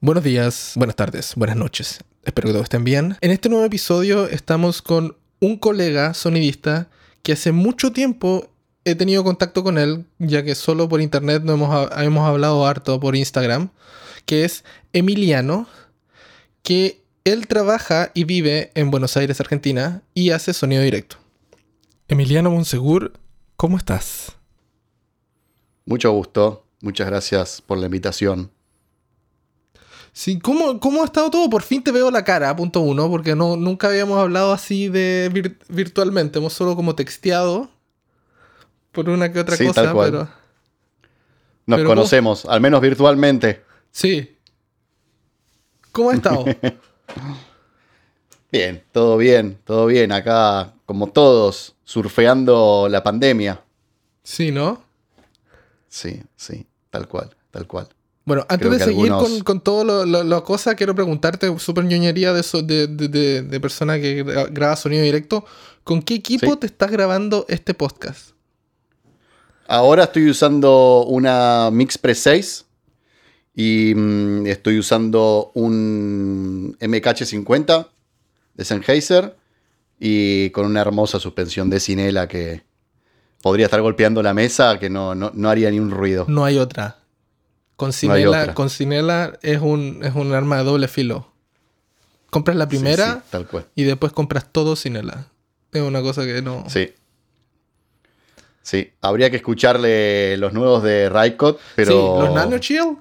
Buenos días, buenas tardes, buenas noches. Espero que todos estén bien. En este nuevo episodio estamos con un colega sonidista que hace mucho tiempo he tenido contacto con él, ya que solo por internet no hemos, hemos hablado harto por Instagram, que es Emiliano, que él trabaja y vive en Buenos Aires, Argentina, y hace sonido directo. Emiliano Monsegur, ¿cómo estás? Mucho gusto, muchas gracias por la invitación. Sí, ¿cómo, ¿cómo ha estado todo? Por fin te veo la cara, punto uno, porque no, nunca habíamos hablado así de virtualmente, hemos solo como texteado por una que otra sí, cosa, tal cual. pero... Nos pero conocemos, al menos virtualmente. Sí. ¿Cómo ha estado? Bien, todo bien, todo bien. Acá, como todos, surfeando la pandemia. sí, ¿no? Sí, sí, tal cual, tal cual. Bueno, antes Creo de seguir algunos- con, con todo lo, lo- lo cosa, quiero preguntarte, súper ñoñería de, de, de, de- de persona que gra- graba sonido directo, ¿con qué equipo Sí. te estás grabando este podcast? Ahora estoy usando una Mix Pre 6 y mm, estoy usando un MKH50 de Sennheiser y con una hermosa suspensión de Cinela que podría estar golpeando la mesa que no, no, no haría ni un ruido. No hay otra. Con Cinela, otra. con Cinela es un, es un arma de doble filo. Compras la primera sí, tal cual. y después compras todo Cinela. Es una cosa que no... Sí. Sí, habría que escucharle los nuevos de Raikot, pero... Sí, los Nano Chill.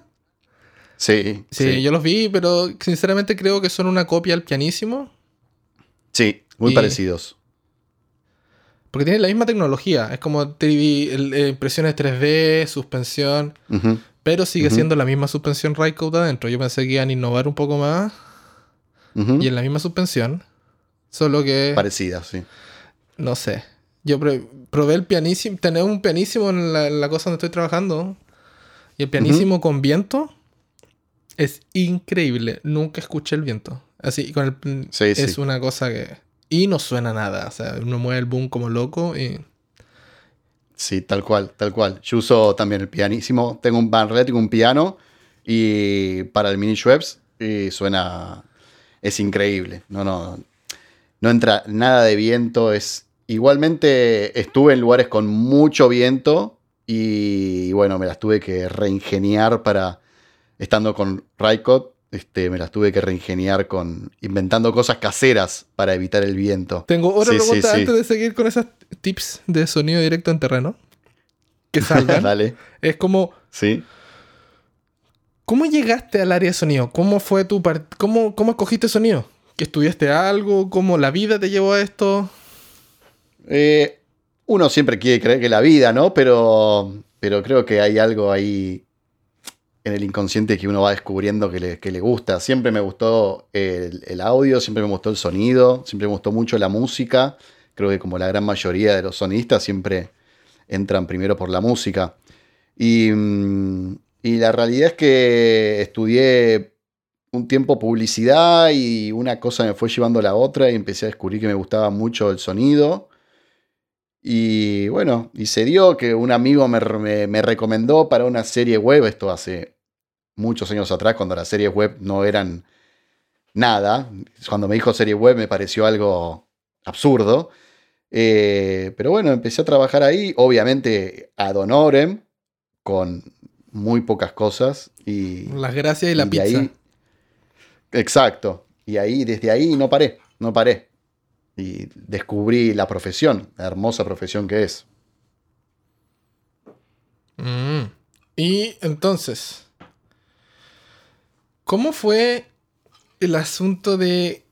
Sí, Sí, sí, yo los vi, pero sinceramente creo que son una copia al pianísimo. sí, muy Y- parecidos. Porque tienen la misma tecnología. Es como 3D, el- eh, impresiones 3D, suspensión. Pero sigue Ujú. siendo la misma suspensión Raikkonen adentro. Yo pensé que iban a innovar un poco más. Ujú. Y en la misma suspensión. Solo que. Parecidas, sí. No sé. Yo probé el pianísimo. Tener un pianísimo en la, en la cosa donde estoy trabajando. Y el pianísimo con viento. Es increíble. Nunca escuché el viento. Así, con el. Sí, es sí. una cosa que. Y no suena nada. O sea, uno mueve el boom como loco y. Sí, tal cual, tal cual. Yo uso también el pianísimo. Tengo un Van tengo un piano y para el mini Schweppes y suena es increíble. No, no, no entra nada de viento. Es igualmente estuve en lugares con mucho viento y bueno me las tuve que reingeniar para estando con Raikot. Este, me las tuve que reingeniar con inventando cosas caseras para evitar el viento. Tengo otra Sí, pregunta sí. antes de seguir con esas tips de sonido directo en terreno. Que salgan. Dale, es como, sí. ¿cómo llegaste al área de sonido? ¿Cómo fue tu part- cómo, ¿Cómo escogiste sonido? ¿Que estudiaste algo? ¿Cómo la vida te llevó a esto? Eh, uno siempre quiere creer que la vida, ¿no? Pero, pero creo que hay algo ahí en el inconsciente que uno va descubriendo que le, que le gusta. Siempre me gustó el, el audio, siempre me gustó el sonido, siempre me gustó mucho la música. Creo que como la gran mayoría de los sonistas siempre entran primero por la música. Y, mm, y la realidad es que estudié un tiempo publicidad y una cosa me fue llevando a la otra y empecé a descubrir que me gustaba mucho el sonido. Y bueno, y se dio que un amigo me, me- me recomendó para una serie web, esto hace muchos años atrás, cuando las series web no eran nada. Cuando me dijo serie web me pareció algo absurdo. Eh, pero bueno, empecé a trabajar ahí, obviamente ad honorem, con muy pocas cosas. Y, Las gracias y la y pizza. ahí- exacto. Y ahí, desde ahí no paré, no paré. Y descubrí la profesión, la hermosa profesión que es. Mm. Y entonces, ¿cómo fue el asunto de...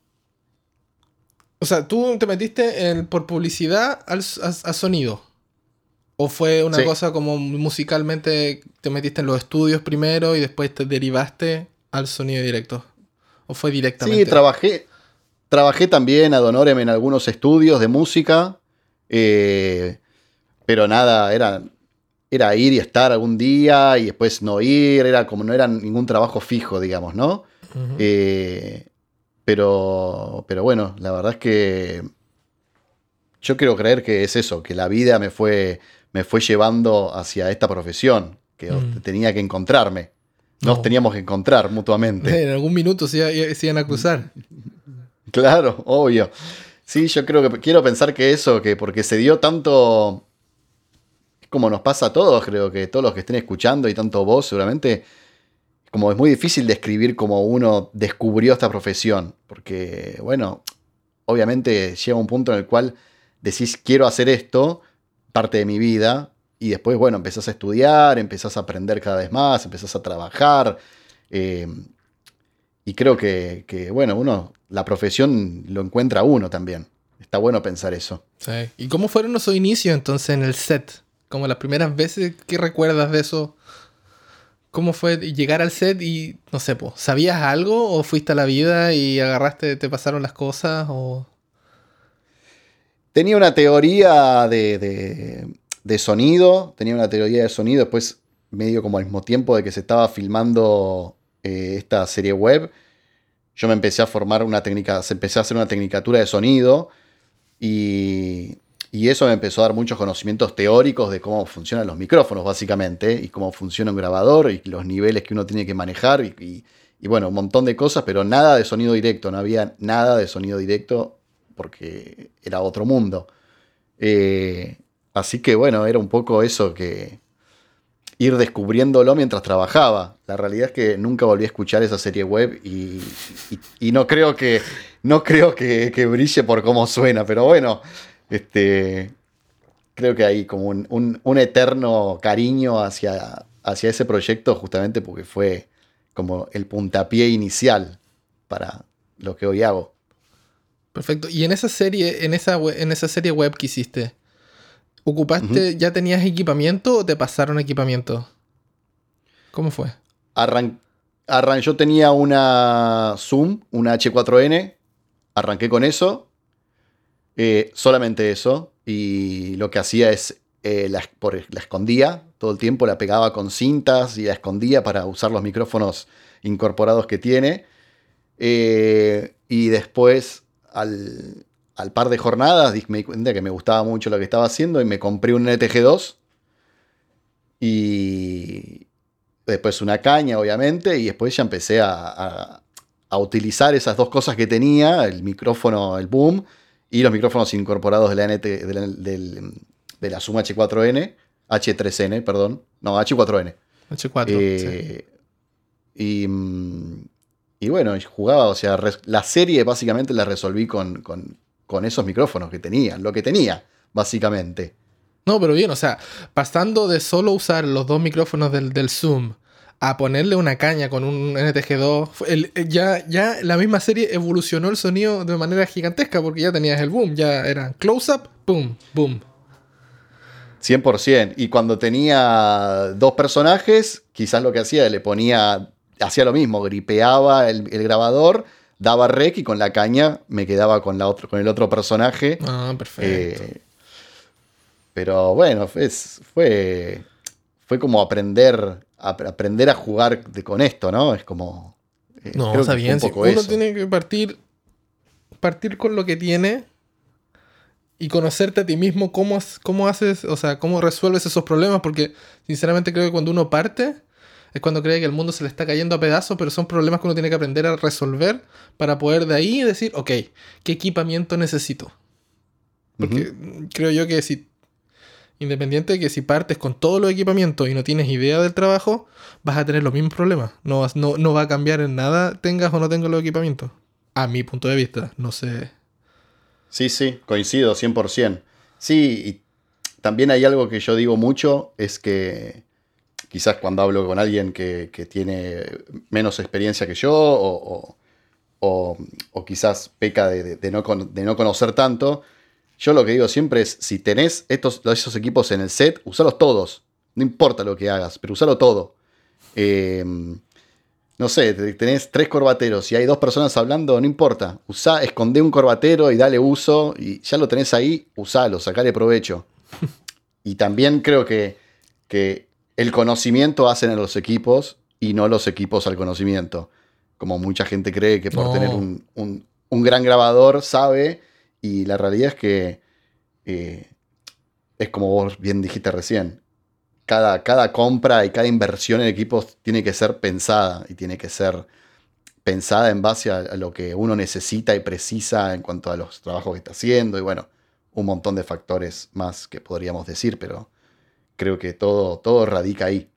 O sea, tú te metiste en- por publicidad al, a, a sonido. ¿O fue una Sí. cosa como musicalmente te metiste en los estudios primero y después te derivaste al sonido directo? ¿O fue directamente? Sí, trabajé, trabajé también ad honorem en algunos estudios de música, eh, pero nada, era, era ir y estar algún día y después no ir, era como no era ningún trabajo fijo, digamos, ¿no? Eh, pero, pero bueno, la verdad es que yo quiero creer que es eso, que la vida me fue, me fue llevando hacia esta profesión, que Mm. tenía que encontrarme. Nos teníamos que encontrar mutuamente. En algún minuto se, iban a cruzar. Claro, obvio. Sí, yo creo que quiero pensar que eso, que porque se dio tanto, como nos pasa a todos, creo que todos los que estén escuchando y tanto vos seguramente, como es muy difícil describir cómo uno descubrió esta profesión, porque bueno, obviamente llega un punto en el cual decís quiero hacer esto, parte de mi vida, y después, bueno, empezás a estudiar, empezás a aprender cada vez más, empezás a trabajar. Eh, y creo que, bueno, uno, la profesión lo encuentra uno también. Está bueno pensar eso. Sí. ¿Y cómo fueron esos inicios entonces en el set? Como las primeras veces que recuerdas de eso. ¿Cómo fue llegar al set y, no sé, ¿sabías algo o fuiste a la vida y agarraste, te pasaron las cosas o... Tenía una teoría de de sonido, tenía una teoría de sonido, después medio como al mismo tiempo de que se estaba filmando eh, esta serie web, yo me empecé a formar una técnica, se empecé a hacer una tecnicatura de sonido y, y, eso me empezó a dar muchos conocimientos teóricos de cómo funcionan los micrófonos básicamente y cómo funciona un grabador y los niveles que uno tiene que manejar y, bueno, un montón de cosas, pero nada de sonido directo, no había nada de sonido directo porque era otro mundo. Eh, Así que bueno, era un poco eso que ir descubriéndolo mientras trabajaba. La realidad es que nunca volví a escuchar esa serie web y, no creo que no creo que, brille por cómo suena, pero bueno, este, creo que hay como un, eterno cariño hacia, hacia ese proyecto justamente porque fue como el puntapié inicial para lo que hoy hago. Perfecto. Y en esa serie, en esa, en esa serie web que hiciste, ¿Ocupaste, ya tenías equipamiento o te pasaron equipamiento? ¿Cómo fue? Arran yo tenía una Zoom, una H4N, arranqué con eso, eh, solamente eso, y lo que hacía es, eh, la, escondía todo el tiempo, la pegaba con cintas y la escondía para usar los micrófonos incorporados que tiene. Eh, y después, al, par de jornadas me di cuenta que me gustaba mucho lo que estaba haciendo y me compré un NTG2 y después una caña, obviamente, y después ya empecé a, utilizar esas dos cosas que tenía, el micrófono, el boom, y los micrófonos incorporados de la, NT, de la, Suma H4N, H3N, perdón, no, H4N. H4. Eh, y, mm, y, bueno, jugaba, o sea, la serie básicamente la resolví con, con esos micrófonos que tenía, lo que tenía, básicamente. No, pero bien, o sea, pasando de solo usar los dos micrófonos del, Zoom a ponerle una caña con un NTG2, eh, ya, ya la misma serie evolucionó el sonido de manera gigantesca porque ya tenías el boom, ya eran close-up, boom, boom. 100%. Y cuando tenía dos personajes, quizás lo que hacía, le ponía, hacía lo mismo, gripeaba el, el grabador daba rec y con la caña me quedaba con, la otro, con el otro personaje. Ah, perfecto. Eh, pero bueno, fue, fue, fue como aprender, a, aprender a jugar con esto, ¿no? Es como... Eh, no, está bien. uno tiene que partir, partir con lo que tiene y conocerte a ti mismo cómo, cómo haces, o sea, cómo resuelves esos problemas, porque sinceramente creo que cuando uno parte es cuando cree que el mundo se le está cayendo a pedazos, pero son problemas que uno tiene que aprender a resolver para poder de ahí decir, ok, ¿qué equipamiento necesito? Porque creo yo que si, independiente de que si partes con todos los equipamientos y no tienes idea del trabajo, vas a tener los mismos problemas. No, no, no va a cambiar en nada, tengas o no tengas los equipamientos. A mi punto de vista, no sé. Sí, sí, coincido 100%. Sí, y también hay algo que yo digo mucho, es que quizás cuando hablo con alguien que, tiene menos experiencia que yo o, quizás peca de, no, conocer tanto, yo lo que digo siempre es, si tenés estos, esos equipos en el set, usalos todos. No importa lo que hagas, pero usalo todo. Em, no sé, tenés tres corbateros y hay dos personas hablando, no importa. Usá, esconde un corbatero y dale uso y ya lo tenés ahí, usalo, sacale provecho. y también creo que, que el conocimiento hacen a los equipos y no los equipos al conocimiento. Como mucha gente cree que por tener un, gran grabador sabe, y la realidad es que eh, es como vos bien dijiste recién. cada, cada compra y cada inversión en equipos tiene que ser pensada y tiene que ser pensada en base a, a lo que uno necesita y precisa en cuanto a los trabajos que está haciendo y bueno, un montón de factores más que podríamos decir, pero creo que todo, todo radica ahí.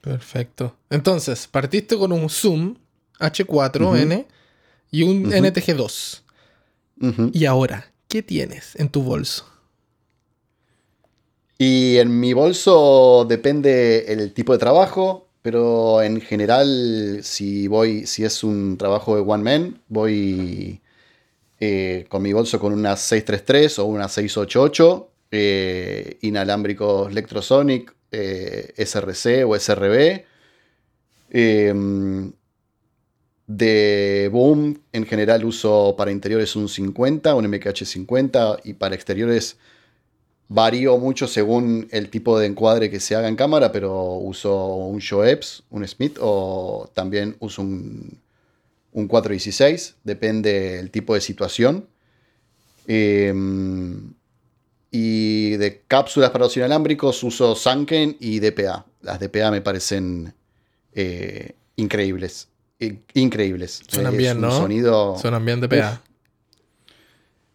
Perfecto. Entonces, partiste con un Zoom H4N y un Ujú. NTG2. Y ahora, ¿qué tienes en tu bolso? Y en mi bolso depende el tipo de trabajo, pero en general, si voy, si es un trabajo de one man, voy eh, con mi bolso con una 633 o una 688, eh, inalámbricos Electrosonic, eh, SRC o SRB. De boom, en general uso para interiores un 50, un MKH 50 y para exteriores varío mucho según el tipo de encuadre que se haga en cámara, pero uso un Shoeps, un Smith o también uso un, un 416, depende del tipo de situación. Em, y de cápsulas para los inalámbricos uso Sanken y DPA. Las DPA me parecen eh, increíbles. Increíbles. Suenan Es bien, un ¿no? Sonido. Suenan bien de PA.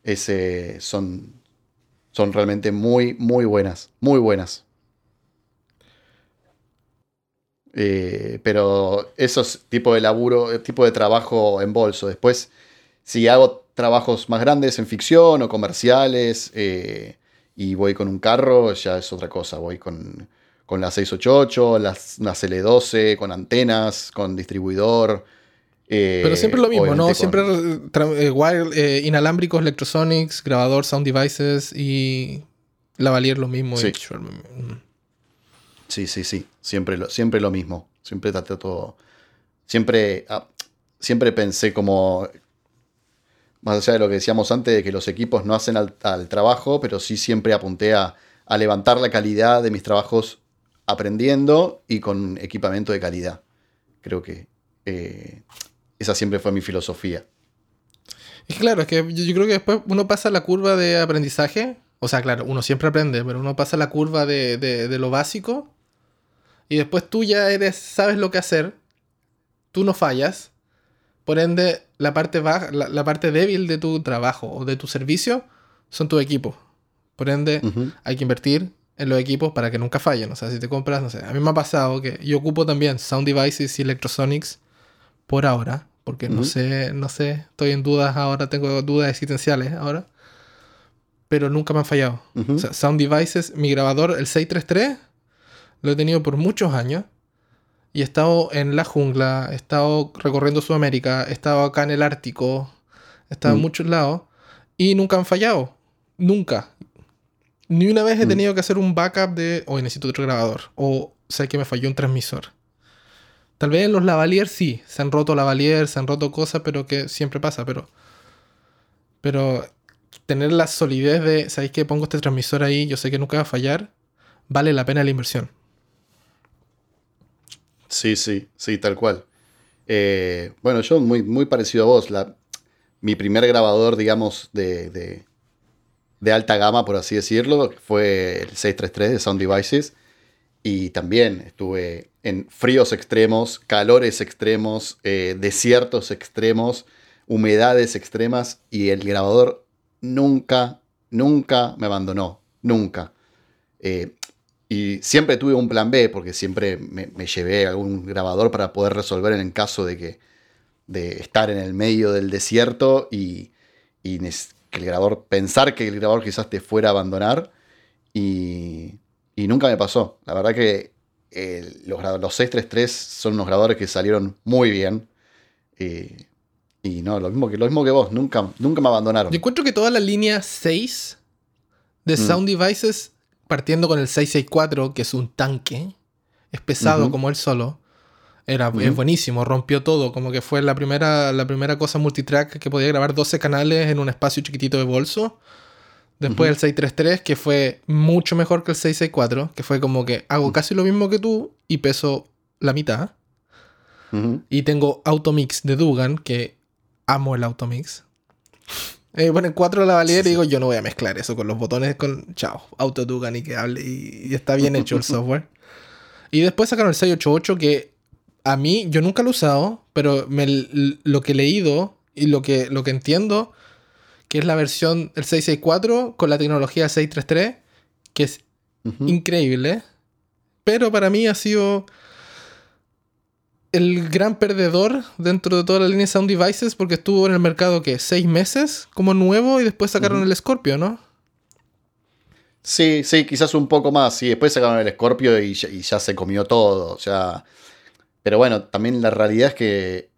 Ese, son, son realmente muy, muy buenas. Muy buenas. Eh, pero esos tipo de laburo, tipo de trabajo en bolso. Después, si hago trabajos más grandes en ficción o comerciales eh, y voy con un carro, ya es otra cosa. Voy con, con la 688, las, una CL12, con antenas, con distribuidor. eh, Pero siempre lo mismo, ¿no? Siempre eh, eh, inalámbricos, electrosonics, grabador, sound devices y lavalier lo mismo. Sí. mm. Sí, sí, sí. Siempre lo, siempre lo mismo. Siempre traté todo. Siempre, ah, siempre pensé como. Más allá de lo que decíamos antes, de que los equipos no hacen al, al trabajo, pero sí siempre apunté a, a levantar la calidad de mis trabajos aprendiendo y con equipamiento de calidad. Creo que eh, esa siempre fue mi filosofía. Es claro, es que yo, yo creo que después uno pasa la curva de aprendizaje. O sea, claro, uno siempre aprende, pero uno pasa la curva de, de- de lo básico. Y después tú ya eres, sabes lo que hacer. Tú no fallas. Por ende, la parte, baja, la, la parte débil de tu trabajo o de tu servicio son tus equipos. Por ende, hay que invertir en los equipos para que nunca fallen. O sea, si te compras, no sé, a mí me ha pasado que yo ocupo también Sound Devices y Electrosonics por ahora, porque no sé, no sé, estoy en dudas ahora, tengo dudas existenciales ahora, pero nunca me han fallado. Ujú. O sea, Sound Devices, mi grabador, el 633, lo he tenido por muchos años. Y he estado en la jungla, he estado recorriendo Sudamérica, he estado acá en el Ártico, he estado en Mm. muchos lados y nunca han fallado. Nunca. Ni una vez he Mm. tenido que hacer un backup de, hoy necesito otro grabador. O sé que me falló un transmisor. Tal vez en los lavaliers sí, se han roto lavaliers, se han roto cosas, pero que siempre pasa, pero... Pero tener la solidez de, ¿sabéis que pongo este transmisor ahí? Yo sé que nunca va a fallar. Vale la pena la inversión. Sí, sí, sí, tal cual. Eh, bueno, yo muy, muy parecido a vos. La, mi primer grabador, digamos, de, de, de alta gama, por así decirlo, fue el 633 de Sound Devices. Y también estuve en fríos extremos, calores extremos, eh, desiertos extremos, humedades extremas. Y el grabador nunca, nunca me abandonó. Nunca. Eh, y siempre tuve un plan B, porque siempre me, llevé algún grabador para poder resolver en el caso de que de estar en el medio del desierto y, y que el grabador, pensar que el grabador quizás te fuera a abandonar. Y, y nunca me pasó. La verdad que eh, los, los 633 son unos grabadores que salieron muy bien. Eh, y no, lo mismo que, lo mismo que vos, nunca, nunca me abandonaron. Yo encuentro que toda la línea 6 de Mm. Sound Devices, partiendo con el 664, que es un tanque, es pesado como él solo, era, es buenísimo, rompió todo, como que fue la primera, la primera cosa multitrack que podía grabar 12 canales en un espacio chiquitito de bolso. Después Ujú. el 633, que fue mucho mejor que el 664, que fue como que hago casi lo mismo que tú y peso la mitad. Y tengo Automix de Dugan, que amo el Automix. Eh, ponen 4 la validez y digo, yo no voy a mezclar eso con los botones con, chao, autotugan y que hable y, y está bien hecho el software. Y después sacaron el 688 que a mí, yo nunca lo he usado, pero me, lo que he leído y lo que, lo que entiendo, que es la versión del 664 con la tecnología 633, que es increíble. Pero para mí ha sido el gran perdedor dentro de toda la línea Sound Devices porque estuvo en el mercado que seis meses como nuevo y después sacaron el Scorpio, ¿no? Sí, sí, quizás un poco más. Sí, después sacaron el Scorpio y ya, se comió todo. O sea, pero bueno, también la realidad es que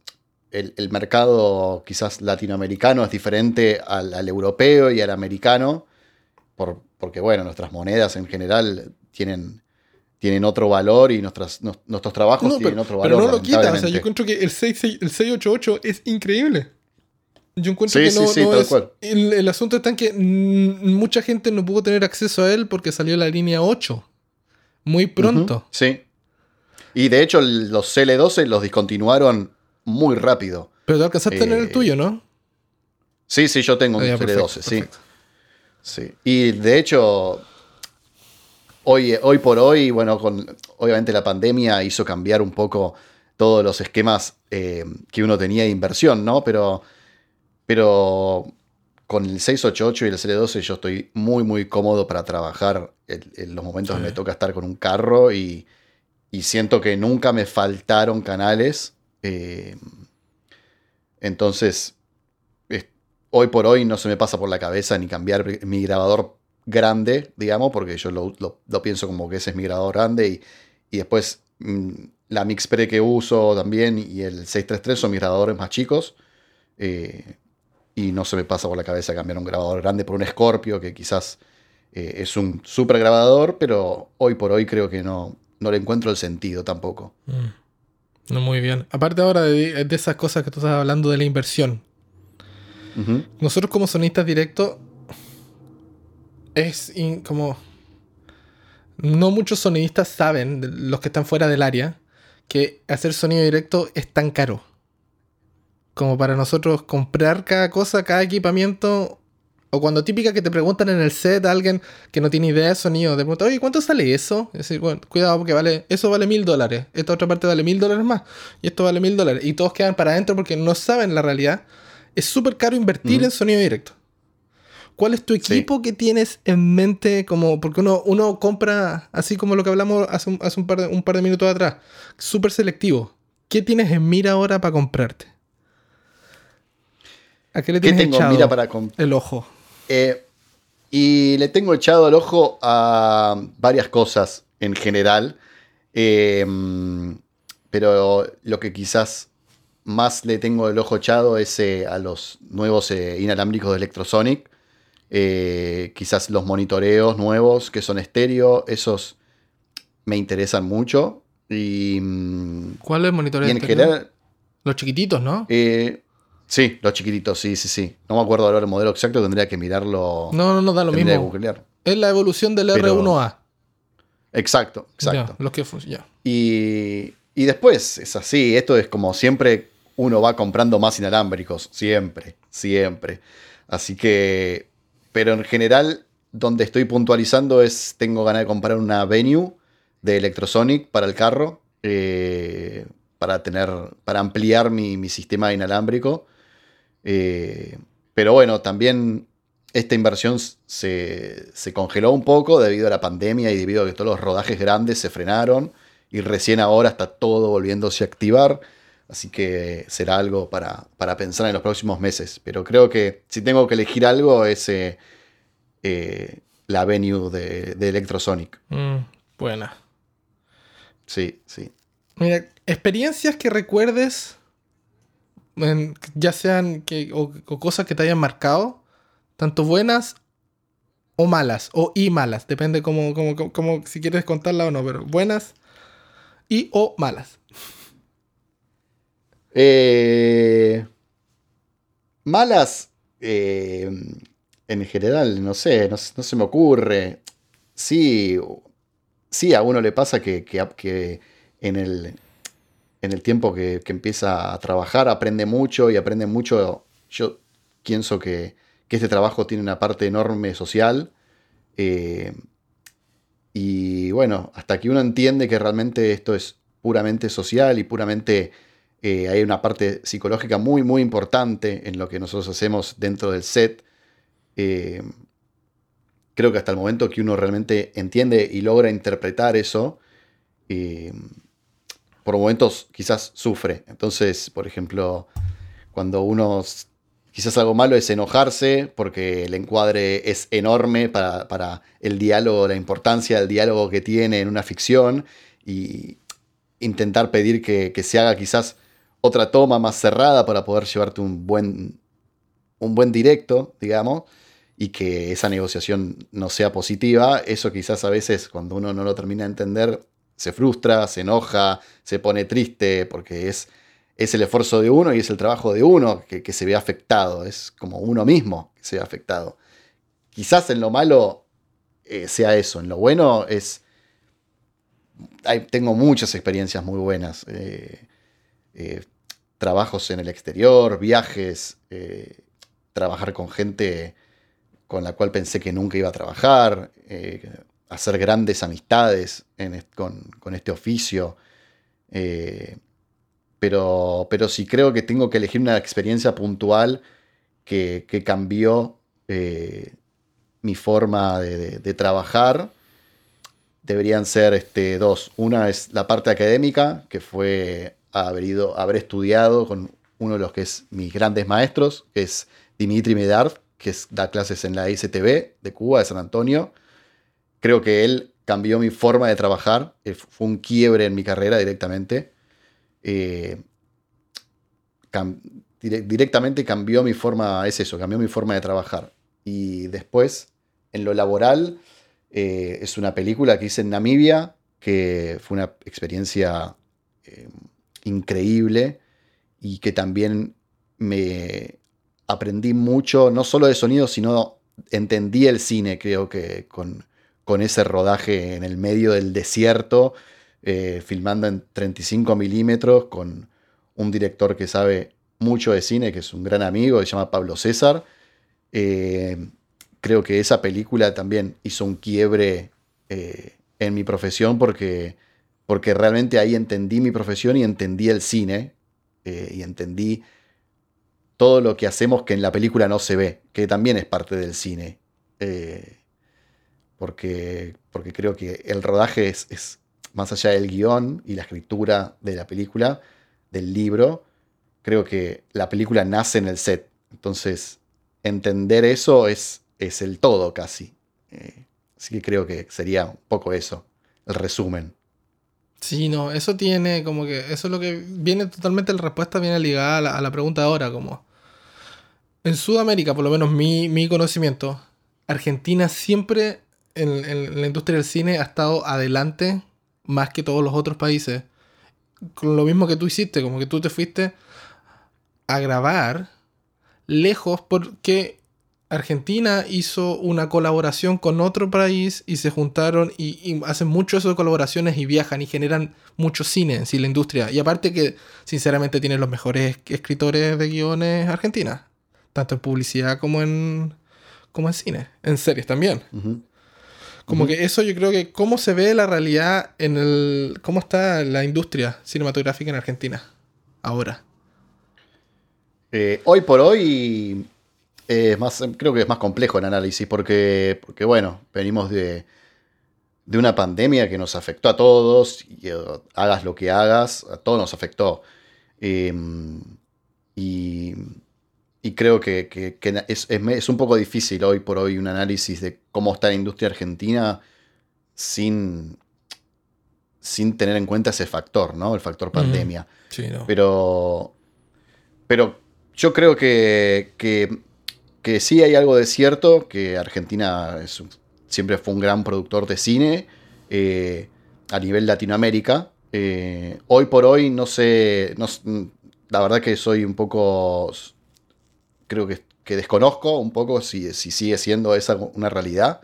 el, mercado quizás latinoamericano es diferente al, europeo y al americano, por, porque bueno, nuestras monedas en general tienen tienen otro valor y nuestras, nuestros trabajos tienen otro valor. Pero no lo quita, o sea, yo encuentro que el, 688 es increíble. Yo encuentro que no, sí, es, el, asunto está en que mucha gente no pudo tener acceso a él porque salió la línea 8 muy pronto. sí. Y de hecho los CL12 los discontinuaron muy rápido. Pero tú alcanzaste a tener el eh, tuyo, ¿no? Sí, sí, yo tengo un ah, CL12, sí. Sí. Y de hecho, hoy, hoy por hoy, bueno, con, obviamente la pandemia hizo cambiar un poco todos los esquemas eh, que uno tenía de inversión, ¿no? Pero, pero con el 688 y el CL12 yo estoy muy, muy cómodo para trabajar en, los momentos donde me toca estar con un carro y, siento que nunca me faltaron canales. Eh, entonces, hoy por hoy no se me pasa por la cabeza ni cambiar mi grabador grande, digamos, porque yo lo, pienso como que ese es mi grabador grande y, y después mm, la MixPre que uso también y el 633 son mis grabadores más chicos. Eh, y no se me pasa por la cabeza cambiar un grabador grande por un Scorpio, que quizás eh, es un super grabador, pero hoy por hoy creo que no, no le encuentro el sentido tampoco. Mm. No, muy bien. Aparte ahora de, esas cosas que tú estás hablando de la inversión. Nosotros como sonistas directos es como... No muchos sonidistas saben, los que están fuera del área, que hacer sonido directo es tan caro. Como para nosotros comprar cada cosa, cada equipamiento. O cuando típica que te preguntan en el set a alguien que no tiene idea de sonido, te preguntan, oye, ¿cuánto sale eso? Es decir, bueno, cuidado porque vale, eso vale mil dólares, esta otra parte vale mil dólares más, y esto vale mil dólares. Y todos quedan para adentro porque no saben la realidad. Es súper caro invertir en sonido directo. ¿Cuál es tu equipo que tienes en mente? Como, porque uno, uno compra, así como lo que hablamos hace, un, hace un, par de, un par de minutos atrás, súper selectivo. ¿Qué tienes en mira ahora para comprarte? ¿A qué le tienes tengo echado mira para el ojo? Eh, y le tengo echado el ojo a varias cosas en general. Eh, pero lo que quizás más le tengo el ojo echado es eh, a los nuevos inalámbricos de Electrosonic. Quizás los monitoreos nuevos que son estéreo, esos me interesan mucho. Y, mm, ¿Cuál es monitoreo en general, Los chiquititos, ¿no? Eh, sí, los chiquititos, sí, sí, sí. No me acuerdo ahora el modelo exacto, tendría que mirarlo. No, no, no da lo mismo. Es la evolución del R1A. Exacto, exacto. los que ya. Y, y después es así, esto es como siempre uno va comprando más inalámbricos, siempre, siempre. Así que pero en general, donde estoy puntualizando es, tengo ganas de comprar una Venue de Electrosonic para el carro, eh, para, tener, para ampliar mi, sistema inalámbrico. Eh, pero bueno, también esta inversión se, se, congeló un poco debido a la pandemia y debido a que todos los rodajes grandes se frenaron y recién ahora está todo volviéndose a activar. Así que será algo para, pensar en los próximos meses. Pero creo que si tengo que elegir algo es eh, eh, la venue de, Electrosonic. Mm, buena. Sí, sí. Mira, experiencias que recuerdes, ya sean que, o, cosas que te hayan marcado, tanto buenas o malas, o y malas, depende como, como, como si quieres contarla o no, pero buenas y o malas. Eh, malas, eh, en general, no sé, no, se me ocurre. Sí, sí, a uno le pasa que, que, en, el, en el tiempo que, empieza a trabajar aprende mucho y aprende mucho. Yo pienso que, este trabajo tiene una parte enorme social. Eh, y bueno, hasta que uno entiende que realmente esto es puramente social y puramente eh, hay una parte psicológica muy, muy importante en lo que nosotros hacemos dentro del set. Eh, creo que hasta el momento que uno realmente entiende y logra interpretar eso, por momentos quizás sufre. Entonces, por ejemplo, cuando uno quizás algo malo es enojarse porque el encuadre es enorme para, el diálogo, la importancia del diálogo que tiene en una ficción y intentar pedir que, se haga quizás otra toma más cerrada para poder llevarte un buen, un buen directo, digamos, y que esa negociación no sea positiva, eso quizás a veces cuando uno no lo termina de entender se frustra, se enoja, se pone triste porque es es el esfuerzo de uno y es el trabajo de uno que, se ve afectado, es como uno mismo que se ve afectado. Quizás en lo malo eh, sea eso, en lo bueno es... tengo muchas experiencias muy buenas, eh, eh, trabajos en el exterior, viajes, trabajar con gente con la cual pensé que nunca iba a trabajar, hacer grandes amistades con, este oficio. Pero, pero sí creo que tengo que elegir una experiencia puntual que, cambió eh, mi forma de, trabajar. Deberían ser este, dos. Una es la parte académica, que fue haber, ido, haber estudiado con uno de los que es mis grandes maestros, que es Dimitri Medard, que da clases en la ICTV de Cuba, de San Antonio. Creo que él cambió mi forma de trabajar, eh, fue un quiebre en mi carrera directamente. Eh, directamente cambió mi forma, es eso, cambió mi forma de trabajar. Y después, en lo laboral, eh, es una película que hice en Namibia, que fue una experiencia increíble y que también me aprendí mucho, no solo de sonido, sino entendí el cine, creo que con, con ese rodaje en el medio del desierto eh, filmando en 35 milímetros con un director que sabe mucho de cine, que es un gran amigo, se llama Pablo César. Eh, creo que esa película también hizo un quiebre eh, en mi profesión porque, porque realmente ahí entendí mi profesión y entendí el cine y entendí todo lo que hacemos que en la película no se ve, que también es parte del cine. Porque, porque creo que el rodaje es más allá del guion y la escritura de la película, del libro, creo que la película nace en el set. Entonces, entender eso es, es el todo casi. Eh, así que creo que sería un poco eso, el resumen. Sí, no, eso tiene como que, eso es lo que viene totalmente, la respuesta viene ligada a la, pregunta ahora, como en Sudamérica, por lo menos mi, mi conocimiento, Argentina siempre en, en, la industria del cine ha estado adelante más que todos los otros países. Con lo mismo que tú hiciste, como que tú te fuiste a grabar lejos porque Argentina hizo una colaboración con otro país y se juntaron y, hacen mucho eso de colaboraciones y viajan y generan mucho cine en sí, la industria. Y aparte que, sinceramente, tienen los mejores escritores de guiones Argentina, tanto en publicidad como en, como en cine, en series también. Como que eso yo creo que cómo se ve la realidad en el... cómo está la industria cinematográfica en Argentina ahora. Eh, hoy por hoy es más, creo que es más complejo el análisis porque, porque bueno, venimos de, de una pandemia que nos afectó a todos y eh, hagas lo que hagas, a todos nos afectó. Em, y y creo que, es, un poco difícil hoy por hoy un análisis de cómo está la industria argentina sin, sin tener en cuenta ese factor, ¿no? El factor pandemia. Sí, no. Pero, pero yo creo que, que, sí hay algo de cierto, que Argentina siempre fue un gran productor de cine eh, a nivel Latinoamérica. Eh, hoy por hoy no sé, la verdad que soy un poco creo que, desconozco un poco si, sigue siendo esa una realidad,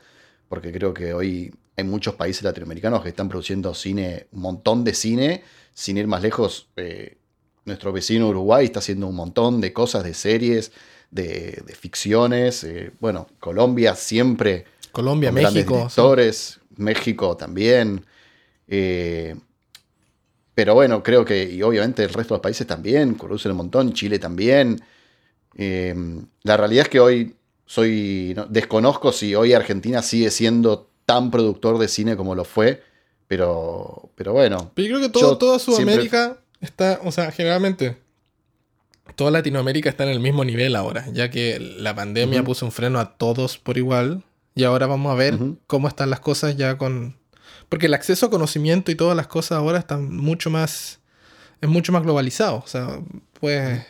porque creo que hoy hay muchos países latinoamericanos que están produciendo cine, un montón de cine, sin ir más lejos, eh, nuestro vecino Uruguay está haciendo un montón de cosas, de series, de, de ficciones. eh, bueno, Colombia siempre. Colombia, con México. sí. directores, México también. eh, pero bueno, creo que, y obviamente el resto de los países también, producen un montón, Chile también. Eh, la realidad es que hoy soy. no, desconozco si hoy Argentina sigue siendo tan productor de cine como lo fue. Pero, pero bueno. Pero yo creo que todo, Yo toda siempre- Sudamérica está, o sea, generalmente toda Latinoamérica está en el mismo nivel ahora, ya que la pandemia puso un freno a todos por igual y ahora vamos a ver cómo están las cosas ya con... Porque el acceso a conocimiento y todas las cosas ahora están mucho más... es mucho más globalizado. O sea, pues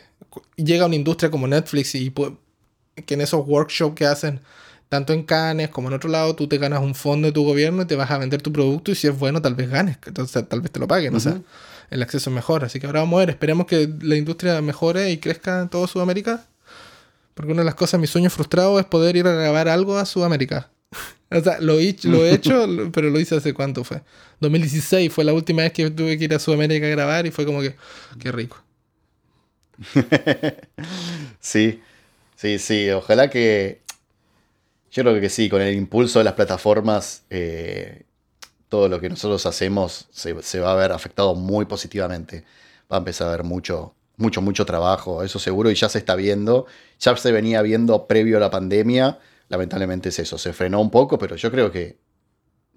llega una industria como Netflix y que en esos workshops que hacen tanto en Cannes como en otro lado, tú te ganas un fondo de tu gobierno y te vas a vender tu producto y si es bueno tal vez ganes, entonces tal vez te lo paguen, o sea, el acceso es mejor. Así que ahora vamos a ver, esperemos que la industria mejore y crezca en toda Sudamérica. Porque una de las cosas, mi sueño frustrado es poder ir a grabar algo a Sudamérica. o sea, lo he, lo he hecho, pero lo hice hace cuánto fue. 2016 fue la última vez que tuve que ir a Sudamérica a grabar y fue como que, qué rico. Sí, sí, sí. Ojalá que. Yo creo que sí, con el impulso de las plataformas, eh, todo lo que nosotros hacemos se, se va a ver afectado muy positivamente. Va a empezar a haber mucho, mucho, mucho trabajo, eso seguro, y ya se está viendo. Ya se venía viendo previo a la pandemia. Lamentablemente es eso, se frenó un poco, pero yo creo que,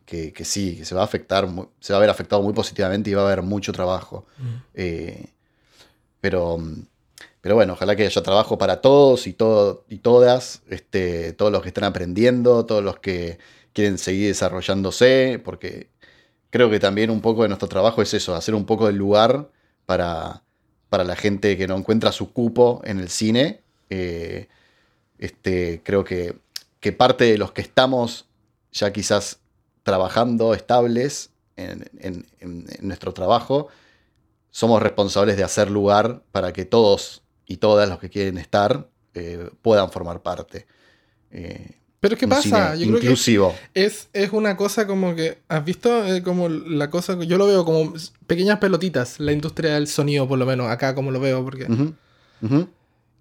que, que sí, que se va a afectar, se va a ver afectado muy positivamente y va a haber mucho trabajo. Eh, pero, mm, pero bueno, ojalá que haya trabajo para todos y, y todas, este, todos los que están aprendiendo, todos los que quieren seguir desarrollándose, porque creo que también un poco de nuestro trabajo es eso, hacer un poco de lugar para, para la gente que no encuentra su cupo en el cine. Eh, este, creo que, que parte de los que estamos ya quizás trabajando estables en- en nuestro trabajo, somos responsables de hacer lugar para que todos y todas los que quieren estar eh, puedan formar parte. Eh, Pero ¿qué un pasa? Yo creo que es, es una cosa como que, ¿has visto? Eh, como la cosa, yo lo veo como pequeñas pelotitas, la industria del sonido por lo menos, acá como lo veo, porque... Ujú,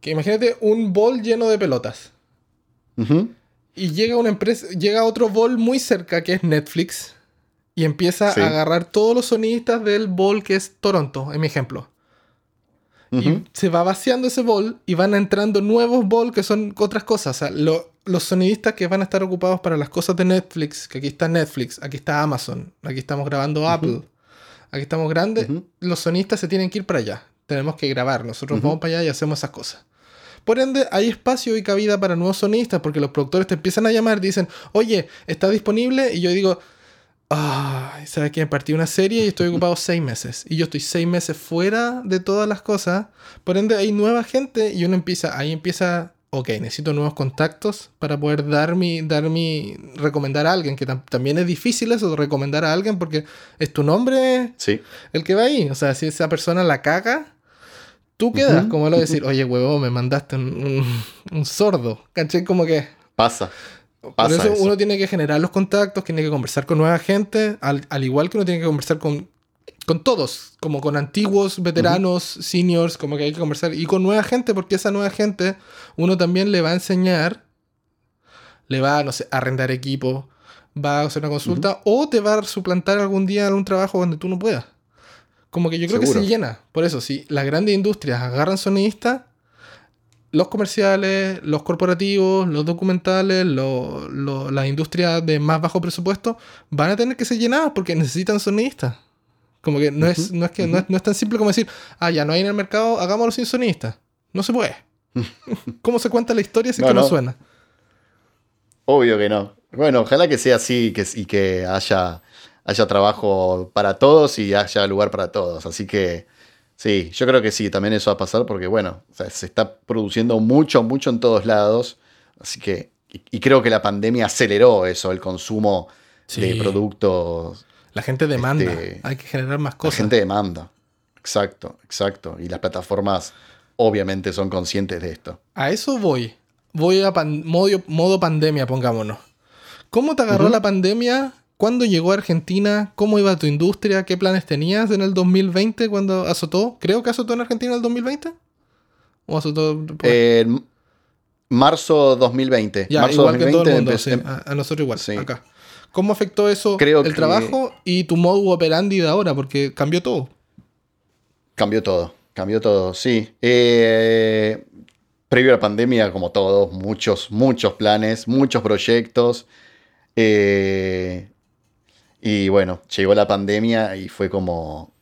Que imagínate un bol lleno de pelotas. Y llega una empresa, llega otro bol muy cerca que es Netflix. Y empieza Sí. a agarrar todos los sonistas del bol que es Toronto, en mi ejemplo. Y se va vaciando ese bol y van entrando nuevos bol que son otras cosas. O sea, lo- los sonidistas que van a estar ocupados para las cosas de Netflix, que aquí está Netflix, aquí está Amazon, aquí estamos grabando Apple, aquí estamos grandes, los sonistas se tienen que ir para allá. Tenemos que grabar, nosotros vamos para allá y hacemos esas cosas. Por ende, hay espacio y cabida para nuevos sonistas porque los productores te empiezan a llamar, dicen, oye, está disponible. Y yo digo, ay, ¿sabes qué? Partí una serie y estoy ocupado seis meses. Y yo estoy seis meses fuera de todas las cosas. Por ende, hay nueva gente y uno empieza, ahí empieza, ok, necesito nuevos contactos para poder dar mi, dar mi, recomendar a alguien, que tam- también es difícil eso, recomendar a alguien porque es tu nombre Sí. el que va ahí. O sea, si esa persona la caga, tú quedas Ujú, como lo de decir, oye, huevo, me mandaste un, un- un sordo. ¿Caché? Como que. Pasa. Por eso, eso. uno tiene que generar los contactos, tiene que conversar con nueva gente, al, al igual que uno tiene que conversar con, con todos, como con antiguos, veteranos, seniors, como que hay que conversar, y con nueva gente, porque esa nueva gente uno también le va a enseñar, le va, no sé, a arrendar equipo, va a hacer una consulta, o te va a suplantar algún día en un trabajo donde tú no puedas. Como que yo creo que se llena. Por eso, si las grandes industrias agarran sonidistas, los comerciales, los corporativos, los documentales, lo- lo- las industrias de más bajo presupuesto van a tener que ser llenadas porque necesitan sonidistas. Como que no, es, Ujú, no, es, que no, es, no es tan simple como decir, ah, ya no hay en el mercado, hagámoslo sin sonistas. No se puede. ¿Cómo se cuenta la historia si es No, que no no. suena? Obvio que no. Bueno, ojalá que sea así y que, y que haya, haya trabajo para todos y haya lugar para todos. Así que sí, yo creo que sí, también eso va a pasar porque, bueno, o sea, se está produciendo mucho, mucho en todos lados. Así que, y, y creo que la pandemia aceleró eso, el consumo de productos. La gente demanda. Este, hay que generar más La cosas. gente demanda. Exacto, exacto. Y las plataformas obviamente son conscientes de esto. A eso voy. Voy a pan- modo, modo pandemia, pongámonos. ¿Cómo te agarró la pandemia? ¿Cuándo llegó a Argentina? ¿Cómo iba tu industria? ¿Qué planes tenías en el 2020 cuando azotó? Creo que azotó en Argentina en el 2020. ¿O azotó? Eh, Marzo 2020. Ya, Marzo igual que todo el 2020 mundo, empecé- sí, a, a nosotros igual, Sí. acá. ¿Cómo afectó eso Creo el que- trabajo y tu modo operandi de ahora? Porque cambió todo. Cambió todo, cambió todo, sí. Eh, previo a la pandemia, como todos, muchos, muchos planes, muchos proyectos. Eh, y bueno, llegó la pandemia y fue como,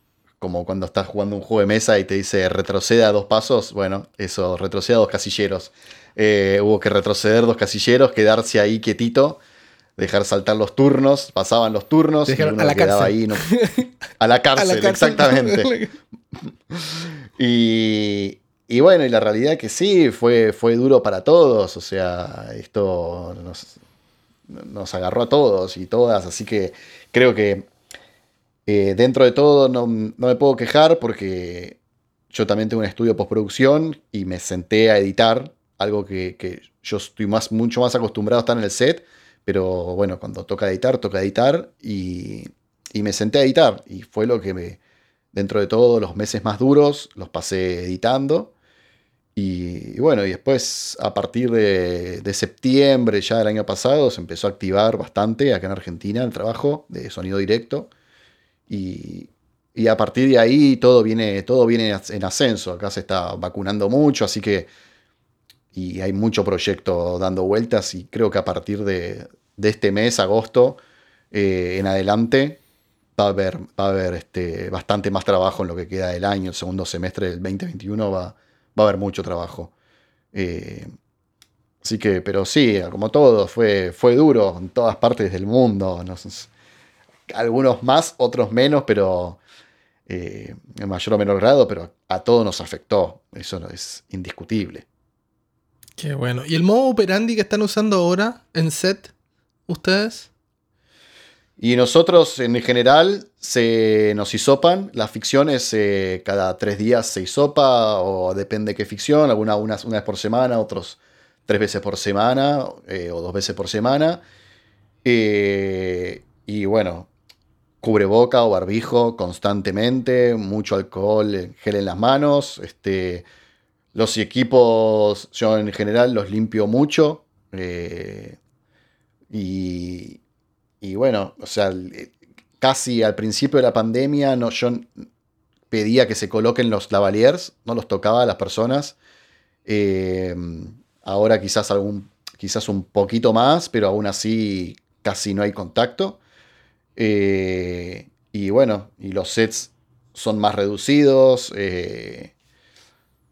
como cuando estás jugando un juego de mesa y te dice retroceda dos pasos. Bueno, eso, retroceda dos casilleros. Eh, hubo que retroceder dos casilleros, quedarse ahí quietito, dejar saltar los turnos, pasaban los turnos y uno "A la quedaba cárcel". ahí. no- a la cárcel, A la cárcel. exactamente. Y, y bueno, y la realidad que sí, fue, fue duro para todos, o sea, esto nos, nos agarró a todos y todas, así que creo que eh, dentro de todo no, no me puedo quejar porque yo también tengo un estudio postproducción y me senté a editar, algo que, que yo estoy más, mucho más acostumbrado a estar en el set, pero bueno, cuando toca editar, toca editar y, y me senté a editar y fue lo que me, dentro de todo, los meses más duros los pasé editando. Y, bueno, y después a partir de, de septiembre ya del año pasado se empezó a activar bastante acá en Argentina el trabajo de sonido directo. Y, y a partir de ahí todo viene, todo viene en ascenso. Acá se está vacunando mucho, así que. Y hay mucho proyecto dando vueltas. Y creo que a partir de, de este mes, agosto, eh, en adelante, va a haber, va a haber este, bastante más trabajo en lo que queda del año. El segundo semestre del 2021 va, va a haber mucho trabajo. Eh, así que, pero sí, como todo, fue, fue duro en todas partes del mundo. algunos más, otros menos, pero eh, en mayor o menor grado, pero a todos nos afectó. Eso es indiscutible. Qué bueno. ¿Y el modo operandi que están usando ahora en set, ustedes? Y nosotros en general se nos hisopan, las ficciones eh, cada tres días se hisopa o depende qué ficción, algunas una, una vez por semana, otros tres veces por semana eh, o dos veces por semana. Eh, y bueno, cubreboca o barbijo constantemente, mucho alcohol, gel en las manos. Este, los equipos yo en general los limpio mucho. y, y bueno, o sea, casi al principio de la pandemia no, yo pedía que se coloquen los lavaliers, no los tocaba a las personas. Eh, ahora quizás, algún, quizás un poquito más, pero aún así casi no hay contacto. Eh, y bueno, y los sets son más reducidos. Eh,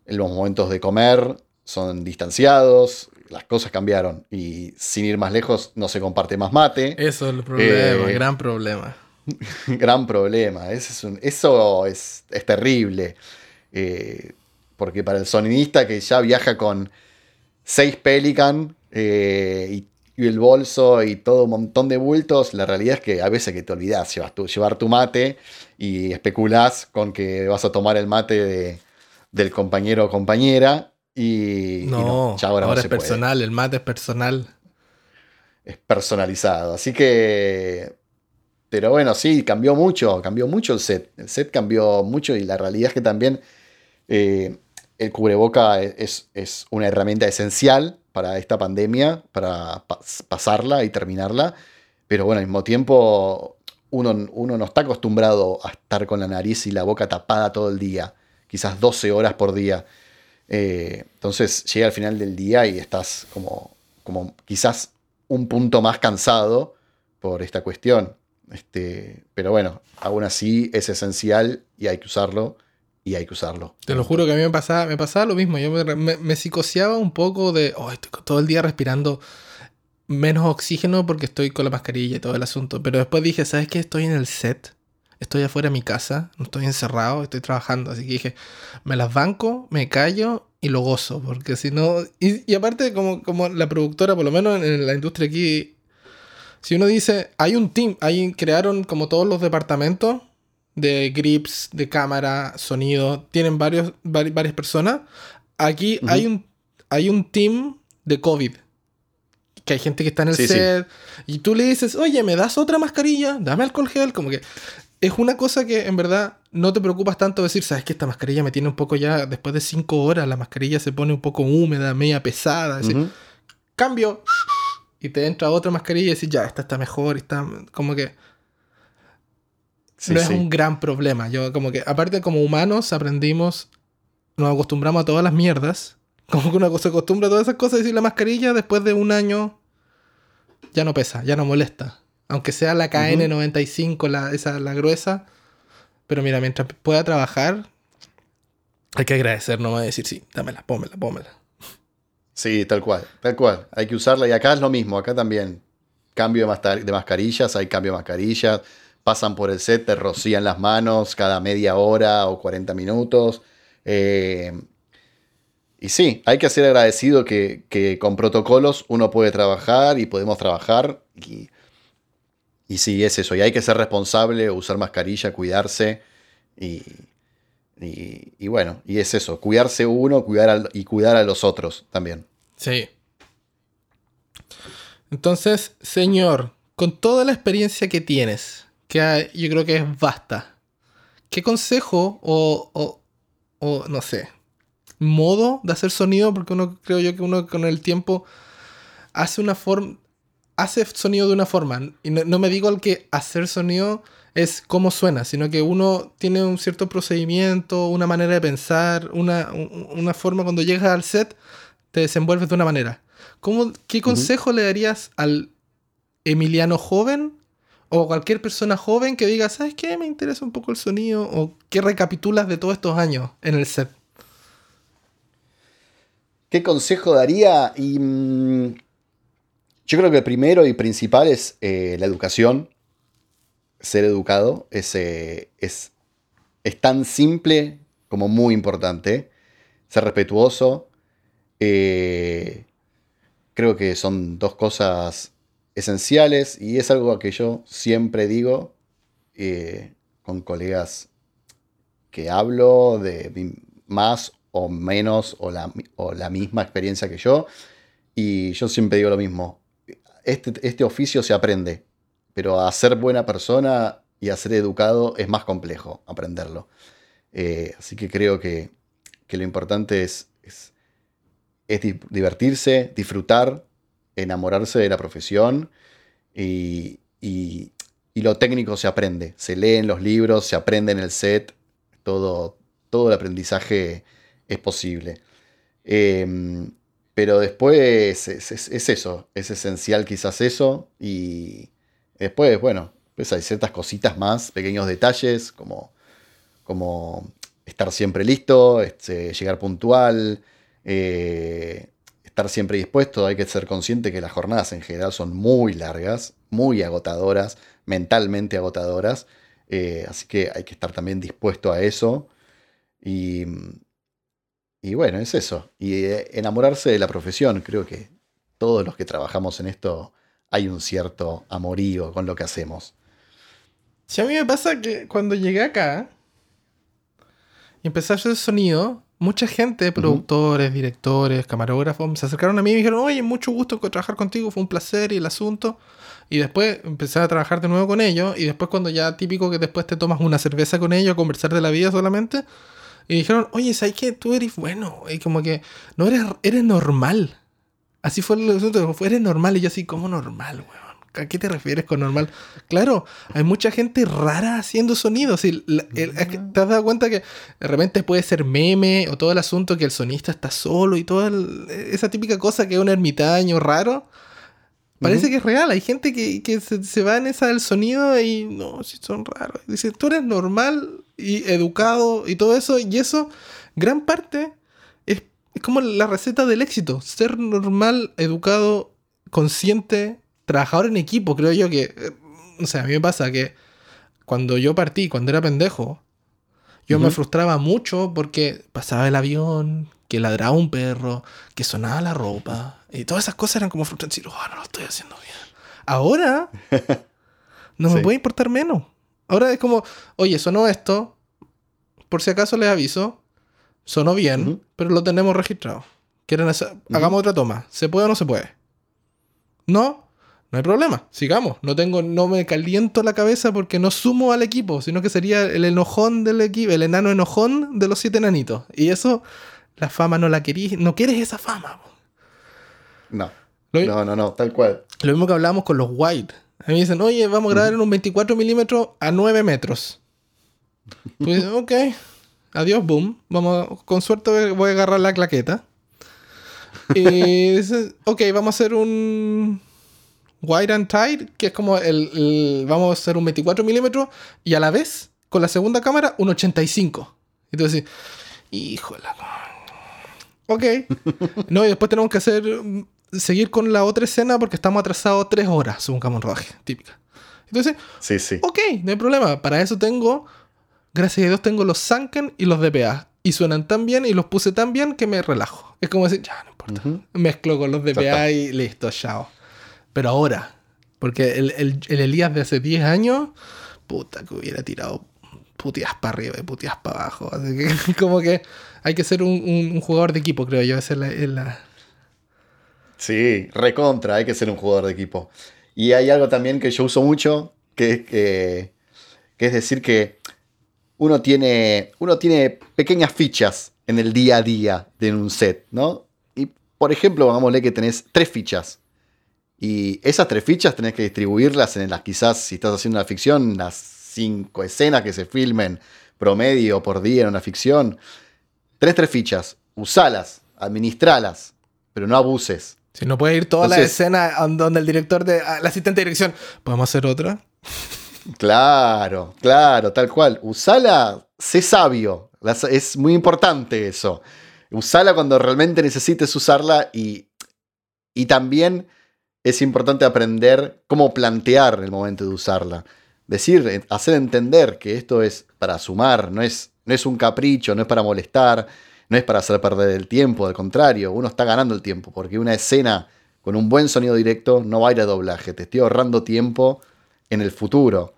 los momentos de comer son distanciados. Las cosas cambiaron. Y sin ir más lejos, no se comparte más mate. Eso es el problema, Eh, gran problema. Gran problema. Ese es un- eso es, es terrible. Eh, porque para el sonidista que ya viaja con seis Pelican eh, y, y el bolso y todo un montón de bultos, la realidad es que a veces que te olvidas llevas tu, llevar tu mate y especulás con que vas a tomar el mate de- del compañero o compañera. Y, y No, ya ahora, no es se puede personal, el mate es personal. es personalizado. Así que. Pero bueno, sí, cambió mucho, cambió mucho el set. El set cambió mucho y la realidad es que también eh, el cubreboca es, es una herramienta esencial para esta pandemia, para pa- pasarla y terminarla. Pero bueno, al mismo tiempo, uno, uno no está acostumbrado a estar con la nariz y la boca tapada todo el día, quizás 12 horas por día. Eh, entonces llega al final del día y estás como, como quizás un punto más cansado por esta cuestión. Este, pero bueno, aún así es esencial y hay que usarlo y hay que usarlo. Te lo juro que a mí me pasaba, me pasaba lo mismo. Yo me, me, psicoseaba un poco de, oh, estoy todo el día respirando menos oxígeno porque estoy con la mascarilla y todo el asunto. Pero después dije, ¿sabes qué? Estoy en el set. Estoy afuera de mi casa, no estoy encerrado, estoy trabajando. Así que dije, me las banco, me callo y lo gozo. Porque si no... Y, y aparte, como, como la productora, por lo menos en, la industria aquí, si uno dice, hay un team, hay, crearon como todos los departamentos de grips, de cámara, sonido, tienen varios, vari- varias personas. Aquí hay, un, hay un team de COVID. Que hay gente que está en el Sí, sí. set. Y tú le dices, oye, ¿me das otra mascarilla? Dame alcohol gel. Como que es una cosa que en verdad no te preocupas tanto decir, sabes que esta mascarilla me tiene un poco ya, después de cinco horas, la mascarilla se pone un poco húmeda, media pesada. Ujú. Cambio y te entra otra mascarilla y decís, ya, esta está mejor, está como que Sí, no sí. es un gran problema. Yo como que, aparte como humanos aprendimos, nos acostumbramos a todas las mierdas. Como que uno se acostumbra a todas esas cosas y decir la mascarilla después de un año ya no pesa, ya no molesta. Aunque sea la KN95, la, esa, la gruesa. Pero mira, mientras pueda trabajar, hay que agradecer, no va a decir, sí, dámela, pómela, pómela. Sí, tal cual, tal cual. Hay que usarla y acá es lo mismo, acá también. Cambio de mascarillas, hay cambio de mascarillas. Pasan por el set, te rocían las manos cada media hora o 40 minutos. Eh, y sí, hay que ser agradecido que, que con protocolos uno puede trabajar y podemos trabajar. Y, y sí, es eso. Y hay que ser responsable, usar mascarilla, cuidarse. Y, y, bueno, y es eso. Cuidarse uno cuidar y cuidar a los otros también. Sí. Entonces, señor, con toda la experiencia que tienes, que yo creo que es vasta, ¿qué consejo o, o, o, no sé, modo de hacer sonido? Porque uno creo yo que uno con el tiempo hace una forma, hace sonido de una forma. Y no, no me digo el que hacer sonido es cómo suena, sino que uno tiene un cierto procedimiento, una manera de pensar, una, un- una forma cuando llegas al set, te desenvuelves de una manera. ¿Cómo, ¿Qué consejo le darías al Emiliano joven o a cualquier persona joven que diga, ¿sabes qué? Me interesa un poco el sonido o qué recapitulas de todos estos años en el set? ¿Qué consejo daría? Y, mm, yo creo que primero y principal es eh, la educación. Ser educado es, eh, es, es tan simple como muy importante. Ser respetuoso. eh, creo que son dos cosas esenciales y es algo que yo siempre digo con colegas que hablo de, de más o menos o la, o la misma experiencia que yo. Y yo siempre digo lo mismo. Este, este oficio se aprende, pero a ser buena persona y a ser educado es más complejo aprenderlo. Eh, así que creo que, lo importante es, es, es di- divertirse, disfrutar, enamorarse de la profesión y, lo técnico se aprende. Se lee en los libros, se aprende en el set, todo, todo el aprendizaje es posible. Eh, pero después es, es- es eso, es esencial quizás eso. Y después, bueno, pues hay ciertas cositas más, pequeños detalles, como, como estar siempre listo, este, llegar puntual, eh, estar siempre dispuesto. Hay que ser consciente que las jornadas en general son muy largas, muy agotadoras, mentalmente agotadoras. eh, así que hay que estar también dispuesto a eso. Y, y bueno, es eso. Y eh, enamorarse de la profesión. Creo que todos los que trabajamos en esto hay un cierto amorío con lo que hacemos. Si a mí me pasa que cuando llegué acá y empecé a hacer sonido, mucha gente, productores, directores, camarógrafos, se acercaron a mí y me dijeron, oye, mucho gusto trabajar contigo, fue un placer y el asunto. Y después empecé a trabajar de nuevo con ellos y después cuando ya típico que después te tomas una cerveza con ellos a conversar de la vida solamente. Y dijeron, oye, ¿sabes qué? Tú eres bueno. Y como que, no eres, eres normal. Así fue el asunto, eres normal. Y yo así, ¿cómo normal, weón? ¿A qué te refieres con normal? Claro, hay mucha gente rara haciendo sonidos. Y la- el- es que te has dado cuenta que de repente puede ser meme o todo el asunto que el sonista está solo y toda el- esa típica cosa que es un ermitaño raro. Parece Ujú. que es real. Hay gente que, que se, se va en esa del sonido y no, si son raros. Dice, tú eres normal y educado y todo eso. Y eso, gran parte, es, es como la receta del éxito. Ser normal, educado, consciente, trabajador en equipo. Creo yo que, eh, o sea, a mí me pasa que cuando yo partí, cuando era pendejo, yo me frustraba mucho porque pasaba el avión, que ladraba un perro, que sonaba la ropa. Y todas esas cosas eran como frustrantes. Y, oh, no lo estoy haciendo bien. Ahora, no me Sí. puede importar menos. Ahora es como, oye, sonó esto. Por si acaso les aviso. Sonó bien, pero lo tenemos registrado. ¿Quieren hacer? Hagamos otra toma. ¿Se puede o no se puede? ¿No? No hay problema, sigamos. No tengo, no me caliento la cabeza porque no sumo al equipo, sino que sería el enojón del equipo, el enano enojón de los siete enanitos. Y eso, la fama no la querís, no quieres esa fama. No. no, no, no, tal cual. Lo mismo que hablábamos con los White. A mí me dicen, oye, vamos a grabar en un 24 milímetros a 9 metros. Pues, ok, adiós, boom. Vamos, con suerte voy a agarrar la claqueta. Y dices, ok, vamos a hacer un Wide and Tight, que es como el, Vamos a hacer un 24 milímetros y a la vez, con la segunda cámara, un 85. Y tú decís, híjole. Ok. no, y después tenemos que hacer. Seguir con la otra escena porque estamos atrasados tres horas, según un rodaje, típica. Entonces, sí, sí. ok, no hay problema. Para eso tengo, gracias a Dios, tengo los Sanken y los DPA. Y suenan tan bien y los puse tan bien que me relajo. Es como decir, ya, no importa. Mezclo con los DPA y listo, chao. Pero ahora, porque el, el, Elías de hace 10 años, puta, que hubiera tirado putías para arriba y putías para abajo. Así que como que hay que ser un, jugador de equipo, creo yo. Esa es la, Sí, recontra, hay que ser un jugador de equipo. Y hay algo también que yo uso mucho, que, que, es decir que uno tiene, uno tiene pequeñas fichas en el día a día de un set, ¿no? Y por ejemplo, hagámosle que tenés tres fichas. Y esas tres fichas tenés que distribuirlas en las, quizás, si estás haciendo una ficción, las cinco escenas que se filmen promedio por día en una ficción. Tenés tres fichas, usalas, administralas, pero no abuses. Si no puede ir toda la escena donde el director de. El asistente de dirección. ¿Podemos hacer otra? Claro, claro, tal cual. Usala, sé sabio. Es muy importante eso. Usala cuando realmente necesites usarla y, y también es importante aprender cómo plantear el momento de usarla. Decir, hacer entender que esto es para sumar, no es, no es un capricho, no es para molestar, no es para hacer perder el tiempo, al contrario, uno está ganando el tiempo, porque una escena con un buen sonido directo no va a ir a doblaje, te estoy ahorrando tiempo en el futuro.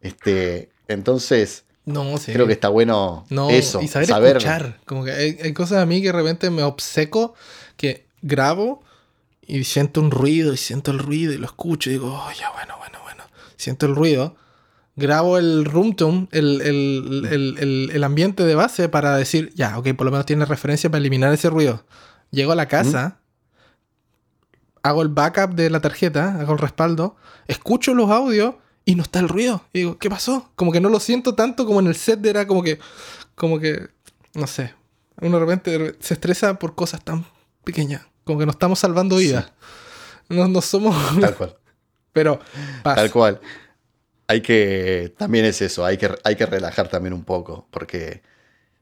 Este, entonces, no, creo que está bueno eso, y saber, escuchar. Como que hay, hay, cosas a mí que de repente me obseco, que grabo y siento un ruido y siento el ruido y lo escucho y digo, oh, ya, bueno, bueno, bueno. Siento el ruido. Grabo el room tone, el, el, ambiente de base para decir, ya, ok, por lo menos tiene referencia para eliminar ese ruido. Llego a la casa, hago el backup de la tarjeta, hago el respaldo, escucho los audios y no está el ruido. Y digo, ¿qué pasó? Como que no lo siento tanto como en el set era como que, como que, no sé, uno de repente se estresa por cosas tan pequeñas. Como que nos estamos salvando vidas. No, somos. Tal cual. Pero. Tal cual. Hay que. También es eso. Hay que, hay que relajar también un poco. Porque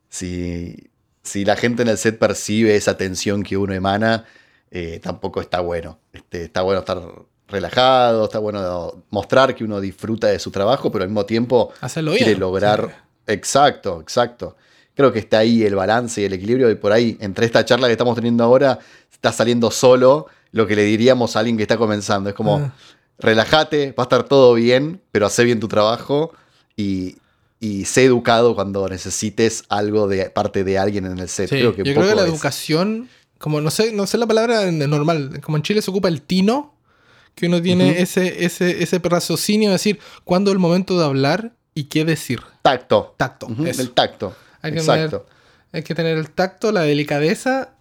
si, si la gente en el set percibe esa tensión que uno emana, eh, tampoco está bueno. Este, está bueno estar relajado, está bueno mostrar que uno disfruta de su trabajo, pero al mismo tiempo Hacerlo quiere lograr. Exacto, exacto. Creo que está ahí el balance y el equilibrio, y por ahí, entre esta charla que estamos teniendo ahora, está saliendo solo lo que le diríamos a alguien que está comenzando. Es como, ah. Relájate, va a estar todo bien, pero hace bien tu trabajo y, y sé educado cuando necesites algo de parte de alguien en el set. creo que yo creo que la educación, como no sé, no sé la palabra normal, como en Chile se ocupa el tino, que uno tiene ese, ese, ese raciocinio de decir cuándo es el momento de hablar y qué decir. Tacto. Tacto. El tacto. Hay que, Exacto. hay que tener el tacto, la delicadeza